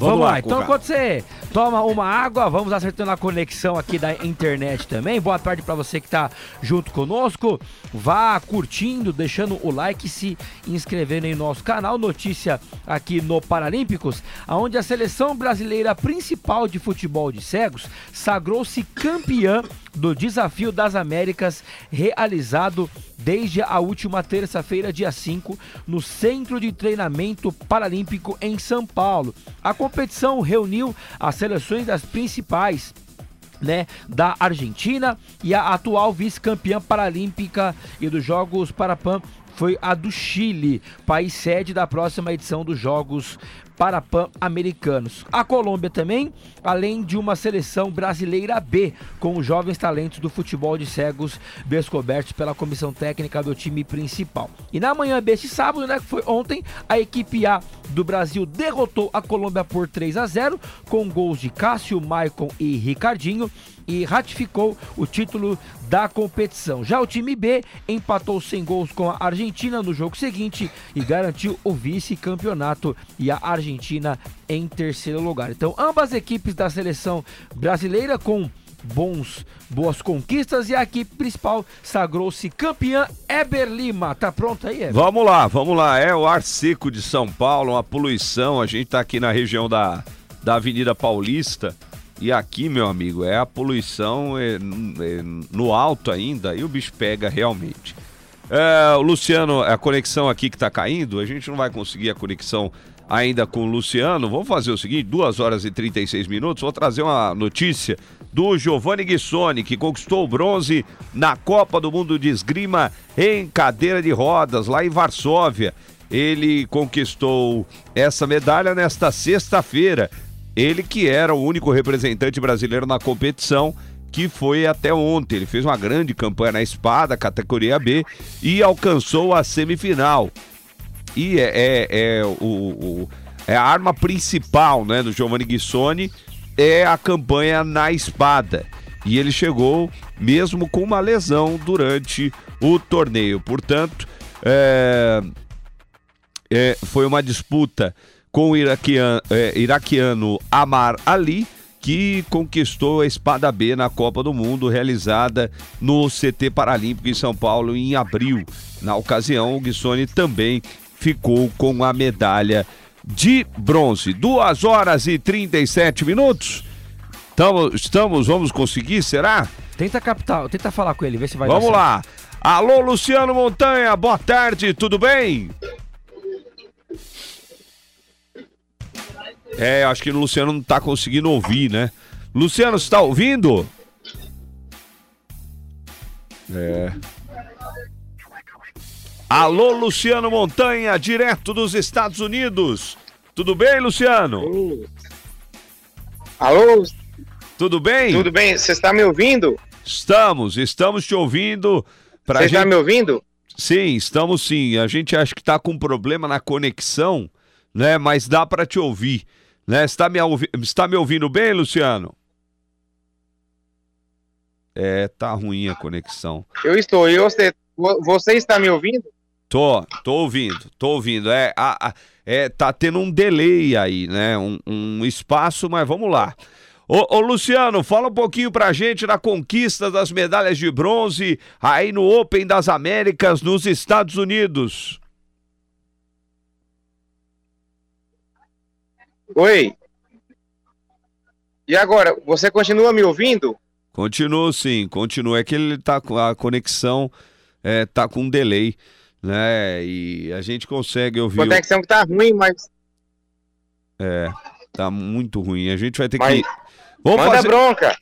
Vamos, vamos lá, lá então enquanto você toma uma água, vamos acertando a conexão aqui da internet também. Boa tarde para você que está junto conosco. Vá curtindo, deixando o like, se inscrevendo em nosso canal. Notícia aqui no Paralímpicos, onde a seleção brasileira principal de futebol de cegos sagrou-se campeã do Desafio das Américas realizado desde a última terça-feira, dia 5, no Centro de Treinamento Paralímpico em São Paulo. A competição reuniu as seleções das principais né, da Argentina e a atual vice-campeã paralímpica e dos Jogos Parapan foi a do Chile, país sede da próxima edição dos Jogos para Pan-Americanos. A Colômbia também, além de uma seleção brasileira B, com os jovens talentos do futebol de cegos descobertos pela comissão técnica do time principal. E na manhã deste sábado, né, que foi ontem, a equipe A do Brasil derrotou a Colômbia por 3 a 0, com gols de Cássio, Maicon e Ricardinho e ratificou o título da competição. Já o time B empatou sem gols com a Argentina no jogo seguinte e garantiu o vice-campeonato e a Argentina em terceiro lugar. Então, ambas equipes da seleção brasileira com bons, boas conquistas e a equipe principal sagrou-se campeã Eber Lima. Tá pronto aí, Eber? Vamos lá, vamos lá. É o ar seco de São Paulo, uma poluição. A gente tá aqui na região da, da Avenida Paulista. E aqui, meu amigo, é a poluição é, é, no alto ainda e o bicho pega realmente. É, Luciano, a conexão aqui que está caindo, a gente não vai conseguir a conexão ainda com o Luciano. Vamos fazer o seguinte: 2 horas e 36 minutos. Vou trazer uma notícia do Giovanni Guissoni, que conquistou o bronze na Copa do Mundo de Esgrima em cadeira de rodas, lá em Varsóvia. Ele conquistou essa medalha nesta sexta-feira Ele que era o único representante brasileiro na competição, que foi até ontem. Ele fez uma grande campanha na espada, categoria B, e alcançou a semifinal. E é, é, é o, o, é a arma principal né, do Giovanni Guissoni, é a campanha na espada. E ele chegou mesmo com uma lesão durante o torneio. Portanto, é, é, foi uma disputa com o iraquiano, é, iraquiano Amar Ali, que conquistou a espada B na Copa do Mundo, realizada no CT Paralímpico em São Paulo em abril. Na ocasião, o Guissoni também ficou com a medalha de bronze. 2 horas e 37 minutos. Estamos, estamos, vamos conseguir, será? Tenta captar, tenta falar com ele, vê se vai Vamos lá. Alô, Luciano Montanha, boa tarde, tudo bem? É, acho que o Luciano não está conseguindo ouvir, né? Luciano, você está ouvindo? É. Alô, Luciano Montanha, direto dos Estados Unidos. Tudo bem, Luciano? Alô? Tudo bem? Tudo bem, você está me ouvindo? Estamos, estamos te ouvindo. Você gente... está me ouvindo? Sim, estamos sim. A gente acha que está com problema na conexão, né? Mas dá para te ouvir. Né? Está, me está me ouvindo bem, Luciano? É, tá ruim a conexão. Eu estou. E você, você está me ouvindo? Tô, tô ouvindo, tô ouvindo. É, a, a, é, tá tendo um delay aí, né? Um, um espaço, mas vamos lá. Ô, ô, Luciano, fala um pouquinho pra gente da conquista das medalhas de bronze aí no Open das Américas nos Estados Unidos. Oi. E agora, você continua me ouvindo? Continuo sim, continua. É que ele tá com a conexão, é, tá com um delay, né? E a gente consegue ouvir. A conexão o... que tá ruim, mas. É, tá muito ruim. A gente vai ter mas... que Vamos Manda fazer... bronca.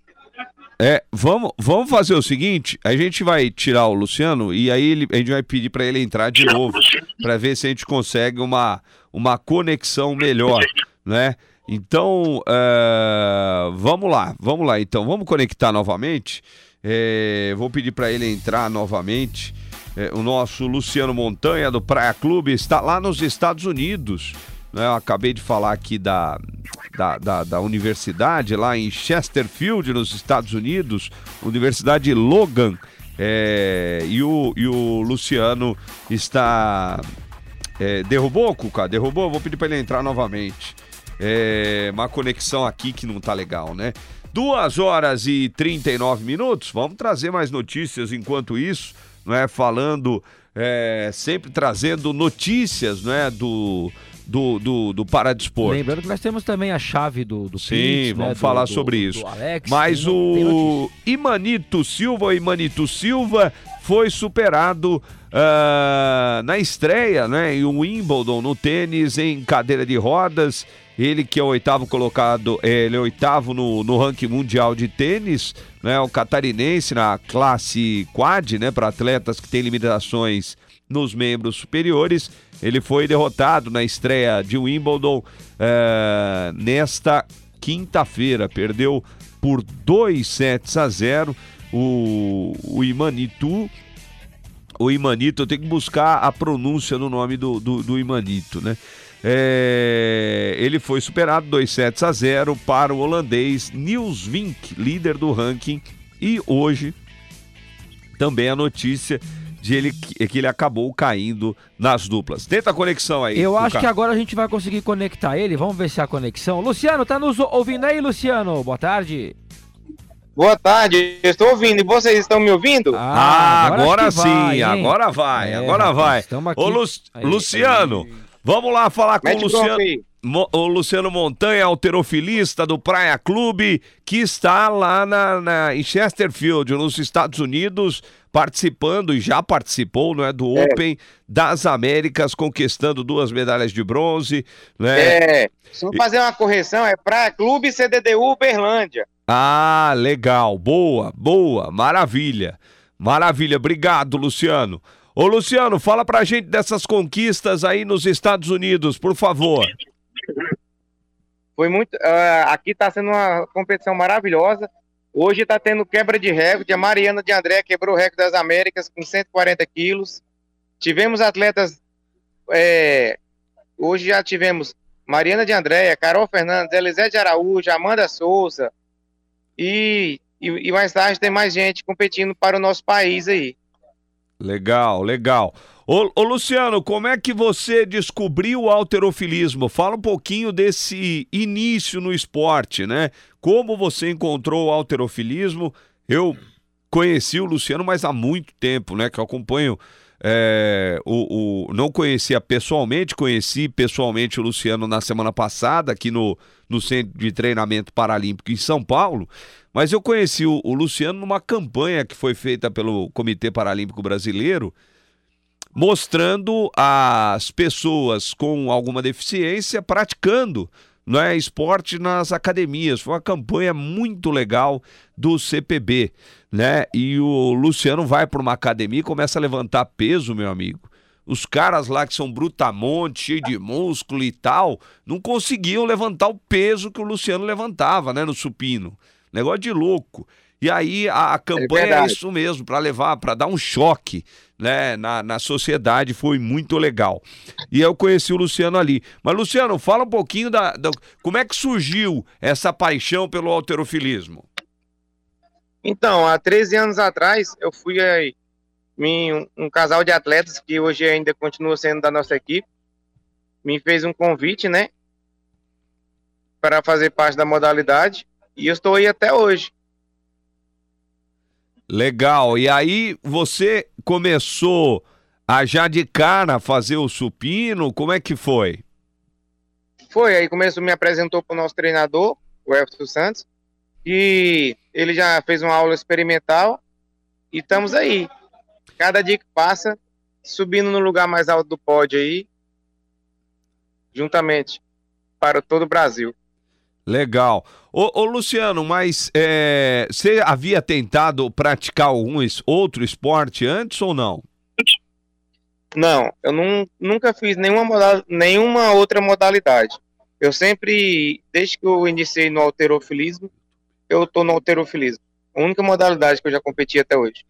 É, vamos, vamos fazer o seguinte, a gente vai tirar o Luciano e aí ele, a gente vai pedir para ele entrar de novo, para ver se a gente consegue uma, uma conexão melhor, né? Então, uh, vamos lá, vamos lá. Então, vamos conectar novamente. É, vou pedir para ele entrar novamente. É, o nosso Luciano Montanha do Praia Clube está lá nos Estados Unidos. Né? Eu acabei de falar aqui da, da, da, da, universidade lá em Chesterfield, nos Estados Unidos, Universidade Logan. É, e, o, e o Luciano está. É, derrubou, Cuca? Derrubou? Vou pedir para ele entrar novamente. É, uma conexão aqui que não tá legal, né? Duas horas e 39 minutos. Vamos trazer mais notícias enquanto isso, não é? Falando, é, sempre trazendo notícias, não é? Do do, do, do Paradesporto. Lembrando que nós temos também a chave do, do Sim, Pitch, vamos né? falar do, sobre do, isso. Alex, Mas o Imanito Silva, Imanito Silva foi superado uh, na estreia, né, em Wimbledon no tênis em cadeira de rodas. Ele que é o oitavo colocado, ele é oitavo no, no ranking mundial de tênis, né, o catarinense na classe quad, né, para atletas que têm limitações nos membros superiores. Ele foi derrotado na estreia de Wimbledon é, nesta quinta-feira. Perdeu por 2 sets a 0 o, o Imanitu. O Imanito, eu tenho que buscar a pronúncia no nome do, do, do Imanito, né? É, ele foi superado 2 sets a 0 para o holandês Niels Vink, líder do ranking. E hoje também a notícia de ele que ele acabou caindo nas duplas. Tenta a conexão aí. Eu acho que agora a gente vai conseguir conectar ele. Vamos ver se a conexão. Luciano, tá nos ouvindo aí, Luciano? Boa tarde. Boa tarde, eu estou ouvindo. E vocês estão me ouvindo? Ah, ah agora, agora sim, vai, agora vai, é, agora vai. Ô, Lu aí, Luciano, aí. Vamos lá falar com o Luciano. O Luciano Montanha, alterofilista do Praia Clube, que está lá na, na, em Chesterfield, nos Estados Unidos, participando e já participou não é, do é. Open das Américas, conquistando duas medalhas de bronze. Né? É, só fazer uma correção, é Praia Clube CDDU Berlândia. Ah, legal, boa, boa, maravilha, maravilha, obrigado Luciano. Ô Luciano, fala pra gente dessas conquistas aí nos Estados Unidos, por favor. Foi muito. Uh, aqui está sendo uma competição maravilhosa. Hoje está tendo quebra de recorde. A Mariana de André quebrou o recorde das Américas com 140 quilos. Tivemos atletas. É, hoje já tivemos Mariana de Andréia, Carol Fernandes, Elisete Araújo, Amanda Souza. E, e, e mais tarde tem mais gente competindo para o nosso país aí. Legal, legal. Ô, ô, Luciano, como é que você descobriu o alterofilismo? Fala um pouquinho desse início no esporte, né? Como você encontrou o alterofilismo? Eu conheci o Luciano, mas há muito tempo, né? Que eu acompanho. É, o, o, não conhecia pessoalmente, conheci pessoalmente o Luciano na semana passada, aqui no, no Centro de Treinamento Paralímpico em São Paulo. Mas eu conheci o, o Luciano numa campanha que foi feita pelo Comitê Paralímpico Brasileiro, mostrando as pessoas com alguma deficiência praticando é esporte nas academias. Foi uma campanha muito legal do CPB, né? E o Luciano vai para uma academia e começa a levantar peso, meu amigo. Os caras lá que são brutamonte, cheio de músculo e tal, não conseguiam levantar o peso que o Luciano levantava, né, no supino. Negócio de louco. E aí a, a campanha é, é, isso mesmo, para levar, para dar um choque né, na, na sociedade, foi muito legal. E eu conheci o Luciano ali. Mas, Luciano, fala um pouquinho da, da como é que surgiu essa paixão pelo alterofilismo. Então, há 13 anos atrás, eu fui aí, um, um casal de atletas que hoje ainda continua sendo da nossa equipe, me fez um convite, né, para fazer parte da modalidade. E eu estou aí até hoje. Legal. E aí você começou a já de cara fazer o supino? Como é que foi? Foi, aí começou, me apresentou para o nosso treinador, o Everton Santos, e ele já fez uma aula experimental e estamos aí. Cada dia que passa, subindo no lugar mais alto do pódio aí, juntamente para todo o Brasil. Legal. Ô, ô Luciano, mas é, você havia tentado praticar algum outro esporte antes ou não? Não, eu não, nunca fiz nenhuma, modal, nenhuma outra modalidade. Eu sempre, desde que eu iniciei no alterofilismo, eu tô no alterofilismo. A única modalidade que eu já competi até hoje.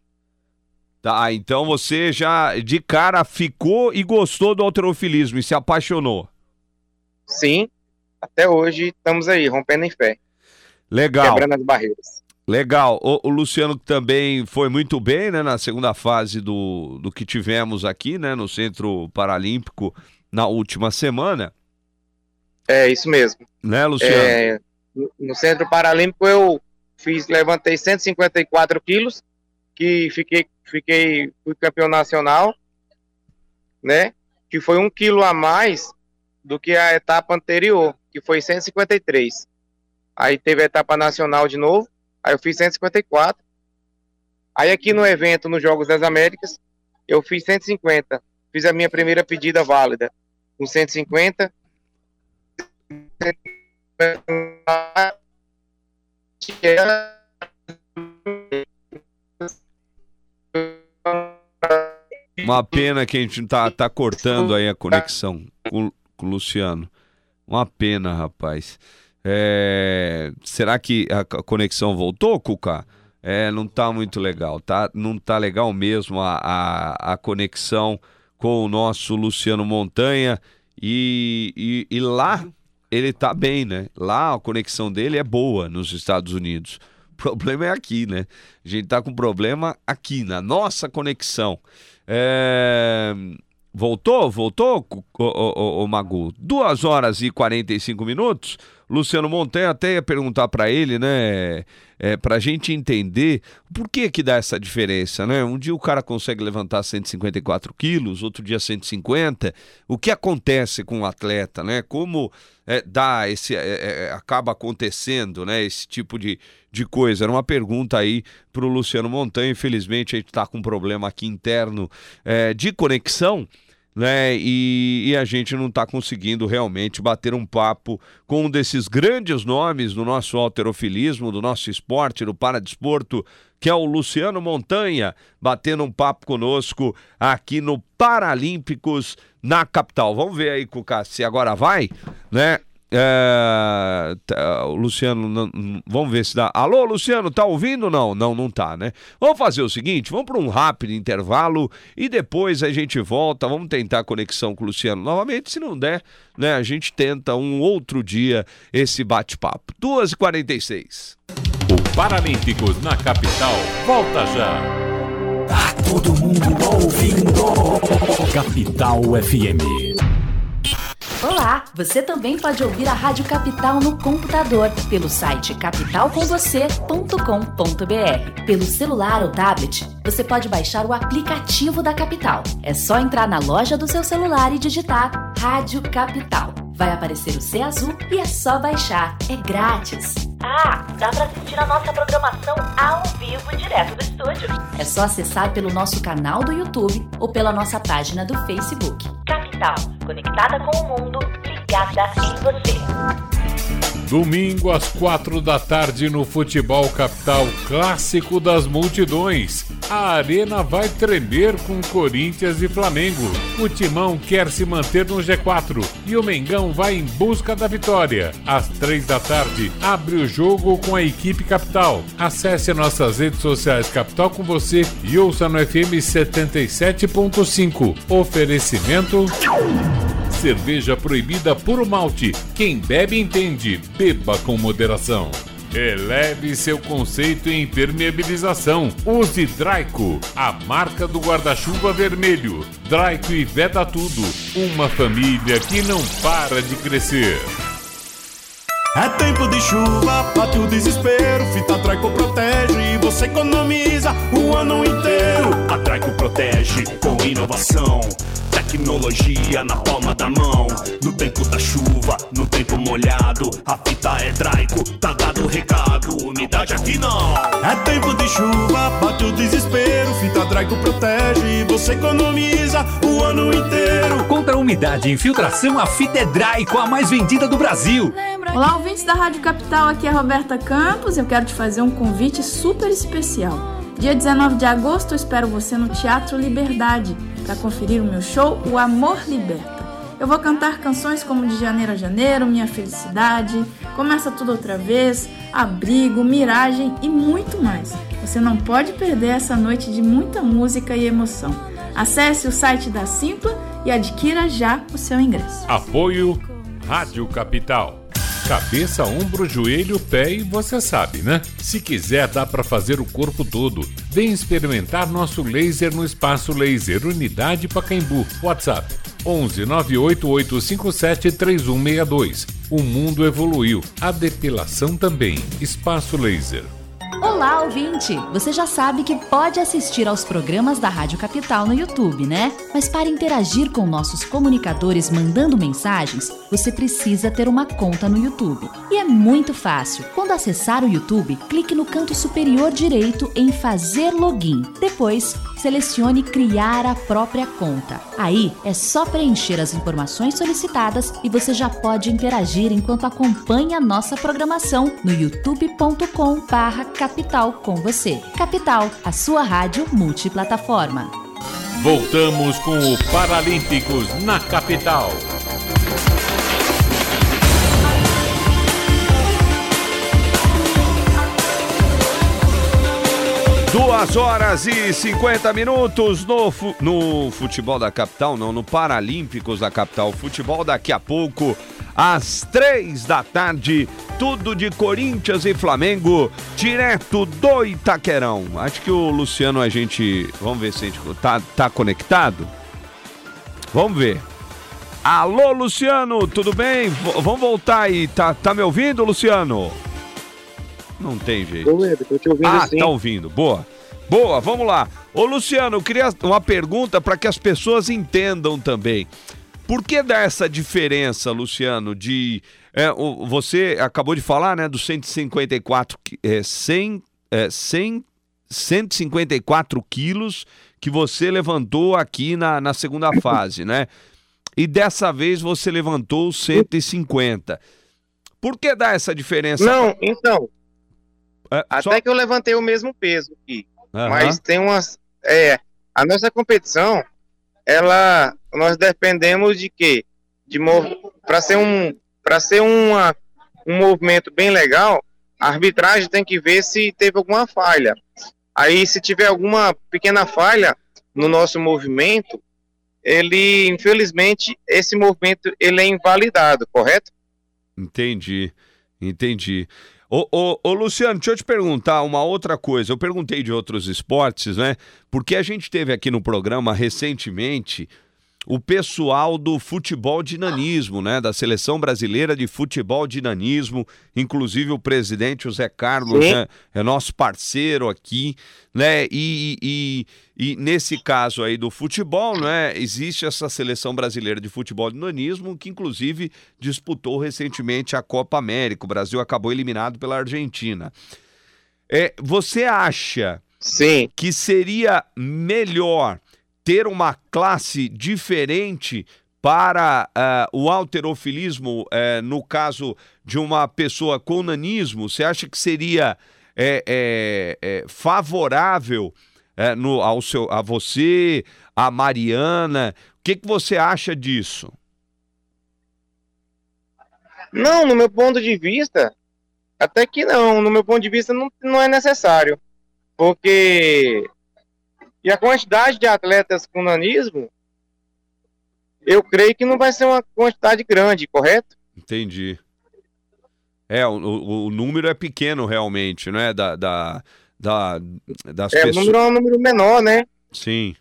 Tá, então você já de cara ficou e gostou do alterofilismo e se apaixonou. Sim, até hoje estamos aí, rompendo em fé. Legal. Quebrando as barreiras. Legal. O, o, Luciano também foi muito bem, né, na segunda fase do, do que tivemos aqui, né, no Centro Paralímpico na última semana. É, isso mesmo. Né, Luciano? É, no Centro Paralímpico eu fiz, levantei 154 quilos, que fiquei, fiquei, fui campeão nacional, né, que foi um quilo a mais do que a etapa anterior que foi 153. Aí teve a etapa nacional de novo, aí eu fiz 154. Aí aqui no evento, nos Jogos das Américas, eu fiz 150. Fiz a minha primeira pedida válida com 150. Uma pena que a gente tá, tá cortando aí a conexão com, com o Luciano. Uma pena, rapaz. É... Será que a conexão voltou, Cuca? É, não tá muito legal, tá? Não tá legal mesmo a, a, a conexão com o nosso Luciano Montanha. E, e, e, lá ele tá bem, né? Lá a conexão dele é boa nos Estados Unidos. O problema é aqui, né? A gente tá com problema aqui, na nossa conexão. É... Voltou? Voltou, o, o, o, Magu? Duas horas e 45 minutos. Luciano Montanha até ia perguntar para ele, né? É, para a gente entender por que que dá essa diferença, né? Um dia o cara consegue levantar 154 quilos, outro dia 150. O que acontece com o atleta, né? Como é, dá esse, é, é, é, acaba acontecendo, né? Esse tipo de, de coisa. Era uma pergunta aí para o Luciano Montanha. Infelizmente a gente está com um problema aqui interno é, de conexão né? E, e, a gente não está conseguindo realmente bater um papo com um desses grandes nomes do nosso alterofilismo, do nosso esporte, do paradesporto, que é o Luciano Montanha, batendo um papo conosco aqui no Paralímpicos na capital. Vamos ver aí, Cuca, se agora vai, né? É, tá, o Luciano, não, vamos ver se dá. Alô, Luciano, tá ouvindo? Não, não, não tá, né? Vamos fazer o seguinte: vamos para um rápido intervalo e depois a gente volta. Vamos tentar a conexão com o Luciano novamente. Se não der, né, a gente tenta um outro dia esse bate-papo. 2h46. O Paralímpicos na capital volta já. Tá todo mundo ouvindo. Capital FM. Olá, você também pode ouvir a Rádio Capital no computador pelo site capitalcomvocê.com.br. Pelo celular ou tablet, você pode baixar o aplicativo da Capital. É só entrar na loja do seu celular e digitar Rádio Capital. Vai aparecer o C azul e é só baixar. É grátis. Ah, dá para assistir a nossa programação ao vivo direto do estúdio. É só acessar pelo nosso canal do YouTube ou pela nossa página do Facebook. Capital, conectada com o mundo, ligada em você. Domingo às quatro da tarde no Futebol Capital Clássico das Multidões. A arena vai tremer com Corinthians e Flamengo. O Timão quer se manter no G4 e o Mengão vai em busca da vitória. Às três da tarde, abre o jogo com a equipe Capital. Acesse nossas redes sociais Capital com você e ouça no FM 77.5. Oferecimento. Cerveja proibida por malte. Quem bebe entende. Beba com moderação. Eleve seu conceito em impermeabilização. Use Draico, a marca do guarda-chuva vermelho. Draico e Veda Tudo, uma família que não para de crescer. É tempo de chuva, bate o desespero. Fita Traico protege e você economiza o ano inteiro. A Traico protege com inovação. Tecnologia na palma da mão. No tempo da chuva, no tempo molhado. A fita é Traico, tá dado o recado. Umidade aqui não. É tempo de chuva, bate o desespero. Fita Traico protege e você economiza o ano inteiro. Contra a umidade e infiltração, a fita é Draico, a mais vendida do Brasil. Olá, ouvintes da Rádio Capital, aqui é a Roberta Campos. Eu quero te fazer um convite super especial. Dia 19 de agosto, eu espero você no Teatro Liberdade para conferir o meu show O Amor Liberta. Eu vou cantar canções como De Janeiro a Janeiro, Minha Felicidade, Começa Tudo Outra Vez, Abrigo, Miragem e muito mais. Você não pode perder essa noite de muita música e emoção. Acesse o site da Simpla e adquira já o seu ingresso. Apoio Rádio Capital. Cabeça, ombro, joelho, pé e você sabe, né? Se quiser, dá para fazer o corpo todo. Vem experimentar nosso laser no Espaço Laser Unidade Pacaembu. WhatsApp 11 98857 3162. O mundo evoluiu, a depilação também. Espaço Laser. Olá, ouvinte! Você já sabe que pode assistir aos programas da Rádio Capital no YouTube, né? Mas para interagir com nossos comunicadores mandando mensagens, você precisa ter uma conta no YouTube. E é muito fácil. Quando acessar o YouTube, clique no canto superior direito em Fazer Login. Depois, selecione Criar a própria conta. Aí é só preencher as informações solicitadas e você já pode interagir enquanto acompanha a nossa programação no youtube.com/barra Capital com você. Capital, a sua rádio multiplataforma. Voltamos com o Paralímpicos na capital. Duas horas e 50 minutos no, fu no futebol da capital, não, no Paralímpicos da capital. Futebol daqui a pouco, às três da tarde, tudo de Corinthians e Flamengo, direto do Itaquerão. Acho que o Luciano, a gente. Vamos ver se a gente tá, tá conectado? Vamos ver. Alô, Luciano, tudo bem? V vamos voltar aí. Tá, tá me ouvindo, Luciano? Não tem jeito. Tô te ouvindo ah, sim. tá ouvindo. Boa. Boa, vamos lá. Ô, Luciano, eu queria uma pergunta para que as pessoas entendam também. Por que dá essa diferença, Luciano, de... É, o- você acabou de falar, né, dos 154... qui- É, 100, é, 100, 154 quilos que você levantou aqui na, na segunda fase, né? E dessa vez você levantou 150. Por que dá essa diferença? Não, então. É, Até que eu levantei o mesmo peso aqui. Aham. Mas tem umas. É, a nossa competição, ela. Nós dependemos de quê? De para ser um. para ser uma, um movimento bem legal, a arbitragem tem que ver se teve alguma falha. Aí, se tiver alguma pequena falha no nosso movimento, ele, infelizmente, esse movimento ele é invalidado, correto? Entendi, entendi. Ô, ô, ô, Luciano, deixa eu te perguntar uma outra coisa. Eu perguntei de outros esportes, né? Porque a gente teve aqui no programa recentemente o pessoal do futebol dinanismo, né? Da seleção brasileira de futebol dinanismo, inclusive o presidente José Carlos, né? É nosso parceiro aqui, né? E, e, e, nesse caso aí do futebol, né? Existe essa seleção brasileira de futebol dinanismo que inclusive disputou recentemente a Copa América. O Brasil acabou eliminado pela Argentina. É, você acha Sim. que seria melhor ter uma classe diferente para uh, o alterofilismo, uh, no caso de uma pessoa com nanismo, você acha que seria é, favorável no, ao seu, a você, a Mariana? O que, que você acha disso? Não, no meu ponto de vista, até que não. No meu ponto de vista, não, não é necessário. Porque e a quantidade de atletas com nanismo, eu creio que não vai ser uma quantidade grande, correto? Entendi. É, o, o, número é pequeno realmente, né? Da, da, da, das é, pessoas... o número é um número menor, né? Sim.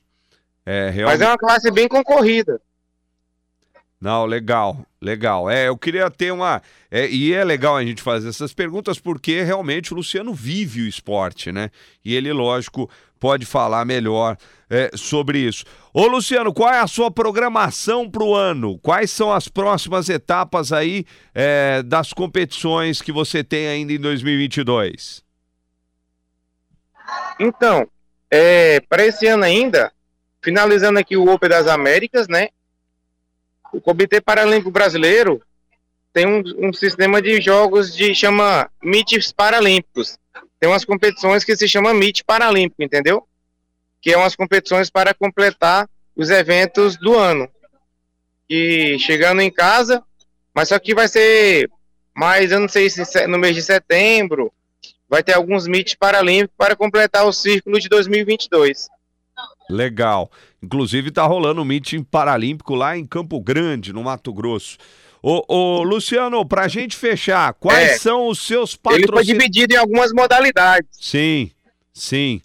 É, realmente... Mas é uma classe bem concorrida. Não, legal, legal. É, eu queria ter uma. É, e é legal a gente fazer essas perguntas porque realmente o Luciano vive o esporte, né? E ele, lógico, pode falar melhor é, sobre isso. Ô Luciano, qual é a sua programação para o ano? Quais são as próximas etapas aí é, das competições que você tem ainda em 2022? Então, é, para esse ano ainda, finalizando aqui o Open das Américas, né? O Comitê Paralímpico Brasileiro tem um, um sistema de jogos de chama MITs Paralímpicos tem umas competições que se chama MIT Paralímpico, entendeu? Que é umas competições para completar os eventos do ano. E chegando em casa, mas só que vai ser mais, eu não sei se no mês de setembro, vai ter alguns MIT Paralímpicos para completar o círculo de 2022. Legal. Inclusive está rolando o meeting paralímpico lá em Campo Grande, no Mato Grosso. Ô, ô Luciano, pra gente fechar, quais é, são os seus patrocinadores? Ele foi dividido em algumas modalidades. Sim, sim.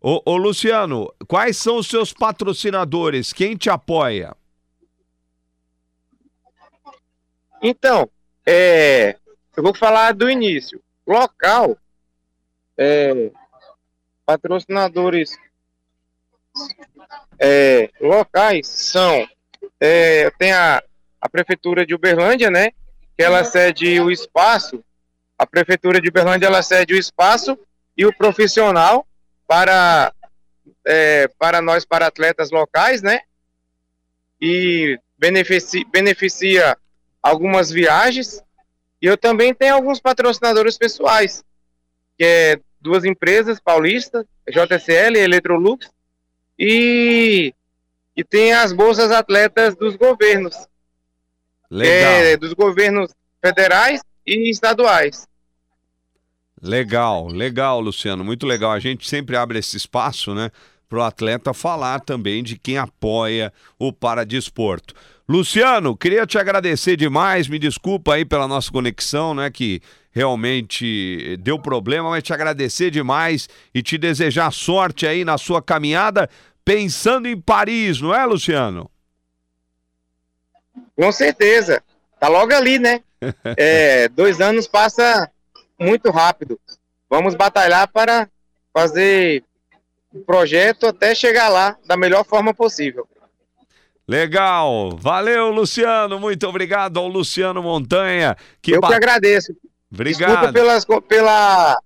Ô, ô, Luciano, quais são os seus patrocinadores? Quem te apoia? Então, é, eu vou falar do início. Local, é, patrocinadores é, locais são, é, tem a a prefeitura de Uberlândia, né? Que ela cede o espaço, a prefeitura de Uberlândia ela cede o espaço e o profissional para é, para nós para atletas locais, né? E beneficia, beneficia algumas viagens. E eu também tenho alguns patrocinadores pessoais, que é duas empresas paulistas, JCL e Electrolux, e, e tem as bolsas atletas dos governos, é, dos governos federais e estaduais. Legal, legal, Luciano, muito legal. A gente sempre abre esse espaço, né, para o atleta falar também de quem apoia o paradesporto. Luciano, queria te agradecer demais, me desculpa aí pela nossa conexão, né, que realmente deu problema, mas te agradecer demais e te desejar sorte aí na sua caminhada, pensando em Paris, não é, Luciano? Com certeza. Tá logo ali, né? É, dois anos passa muito rápido. Vamos batalhar para fazer o projeto até chegar lá da melhor forma possível. Legal. Valeu, Luciano. Muito obrigado ao Luciano Montanha. Que Eu ba... que agradeço. Obrigado. Desculpa pelas, pela,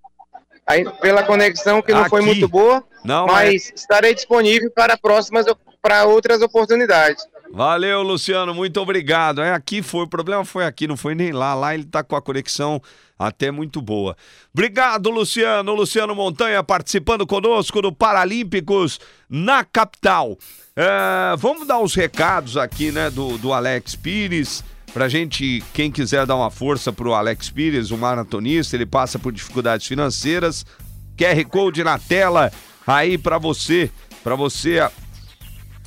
pela conexão que não Aqui. foi muito boa, não, mas é... estarei disponível para próximas para outras oportunidades. Valeu, Luciano, muito obrigado. É, aqui foi, o problema foi aqui, não foi nem lá. Lá ele tá com a conexão até muito boa. Obrigado, Luciano. Luciano Montanha participando conosco do Paralímpicos na capital. É, vamos dar os recados aqui, né, do, do Alex Pires. Pra gente, quem quiser dar uma força pro Alex Pires, o maratonista, ele passa por dificuldades financeiras. QR Code na tela aí para você, para você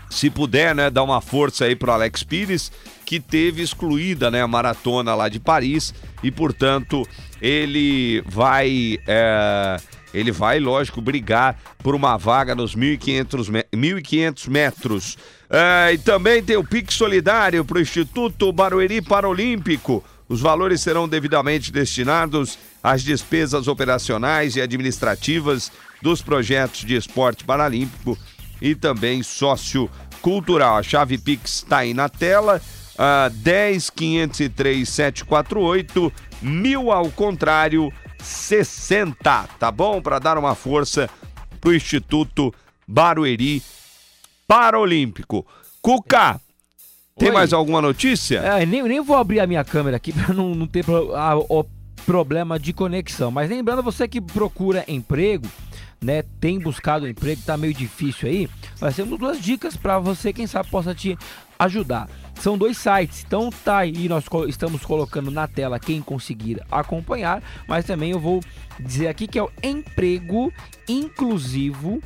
se puder, né, dar uma força aí pro Alex Pires, que teve excluída, né, a maratona lá de Paris e, portanto, ele vai é, ele vai, lógico, brigar por uma vaga nos 1.500 me 1.500 metros. É, e também tem o Pix Solidário para o Instituto Barueri Paralímpico. Os valores serão devidamente destinados às despesas operacionais e administrativas dos projetos de esporte paralímpico e também sociocultural. A chave Pix está aí na tela. Uh, 10 503 748 mil ao contrário 60, tá bom? Para dar uma força pro Instituto Barueri Paralímpico. Cuca, tem Oi. mais alguma notícia? É, nem, nem vou abrir a minha câmera aqui para não, não ter pro- a- o problema de conexão. Mas lembrando você que procura emprego, né? Tem buscado emprego, tá meio difícil aí. Nós temos duas dicas para você, quem sabe possa te ajudar. São dois sites, então tá aí, nós estamos colocando na tela quem conseguir acompanhar, mas também eu vou dizer aqui que é o emprego inclusivo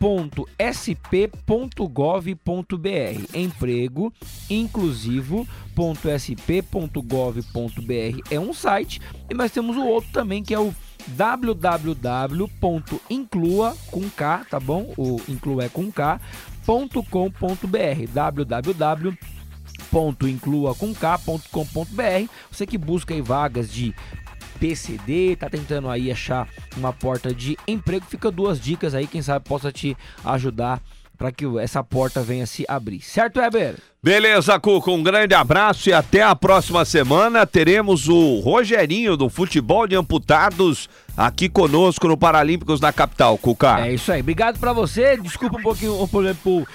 emprego.sp.gov.br emprego inclusivo.sp.gov.br é um site e nós temos o outro também que é o www.inclua com K, tá bom? O inclua é com K, ponto com ponto br www inclua com você que busca aí vagas de PCD, tá tentando aí achar uma porta de emprego, fica duas dicas aí, quem sabe possa te ajudar para que essa porta venha se abrir. Certo, Weber? Beleza, Cuca, um grande abraço e até a próxima semana. Teremos o Rogerinho do Futebol de Amputados aqui conosco no Paralímpicos da capital, Cuca. É isso aí. Obrigado pra você. Desculpa um pouquinho o problema pro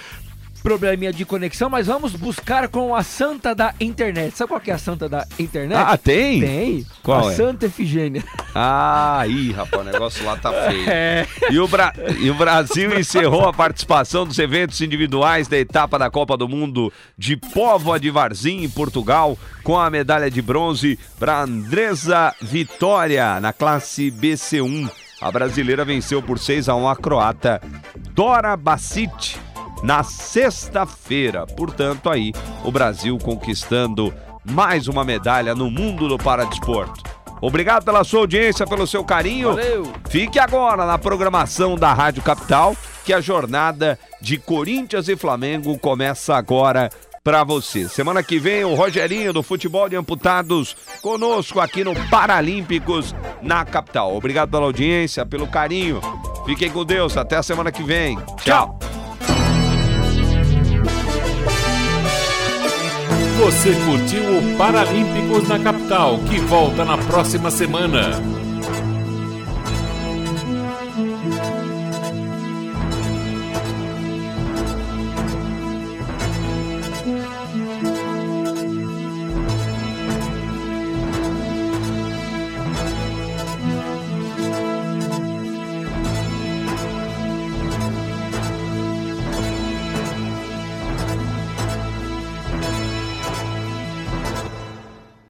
probleminha de conexão, mas vamos buscar com a santa da internet. Sabe qual que é a santa da internet? Ah, tem? Tem. Qual a é? Santa Efigênia. Ah, ih, rapaz, o negócio lá tá feio. É. E, o Bra- e o Brasil encerrou a participação dos eventos individuais da etapa da Copa do Mundo de Póvoa de Varzim, em Portugal, com a medalha de bronze para Andresa Vitória, na classe BC1. A brasileira venceu por 6 a 1 a croata Dora Bacic na sexta-feira. Portanto, aí o Brasil conquistando mais uma medalha no mundo do paradesporto. Obrigado pela sua audiência, pelo seu carinho. Valeu. Fique agora na programação da Rádio Capital, que a jornada de Corinthians e Flamengo começa agora para você. Semana que vem, o Rogerinho do Futebol de Amputados conosco aqui no Paralímpicos na capital. Obrigado pela audiência, pelo carinho. Fiquem com Deus. Até a semana que vem. Tchau. Você curtiu o Paralímpicos na capital, que volta na próxima semana.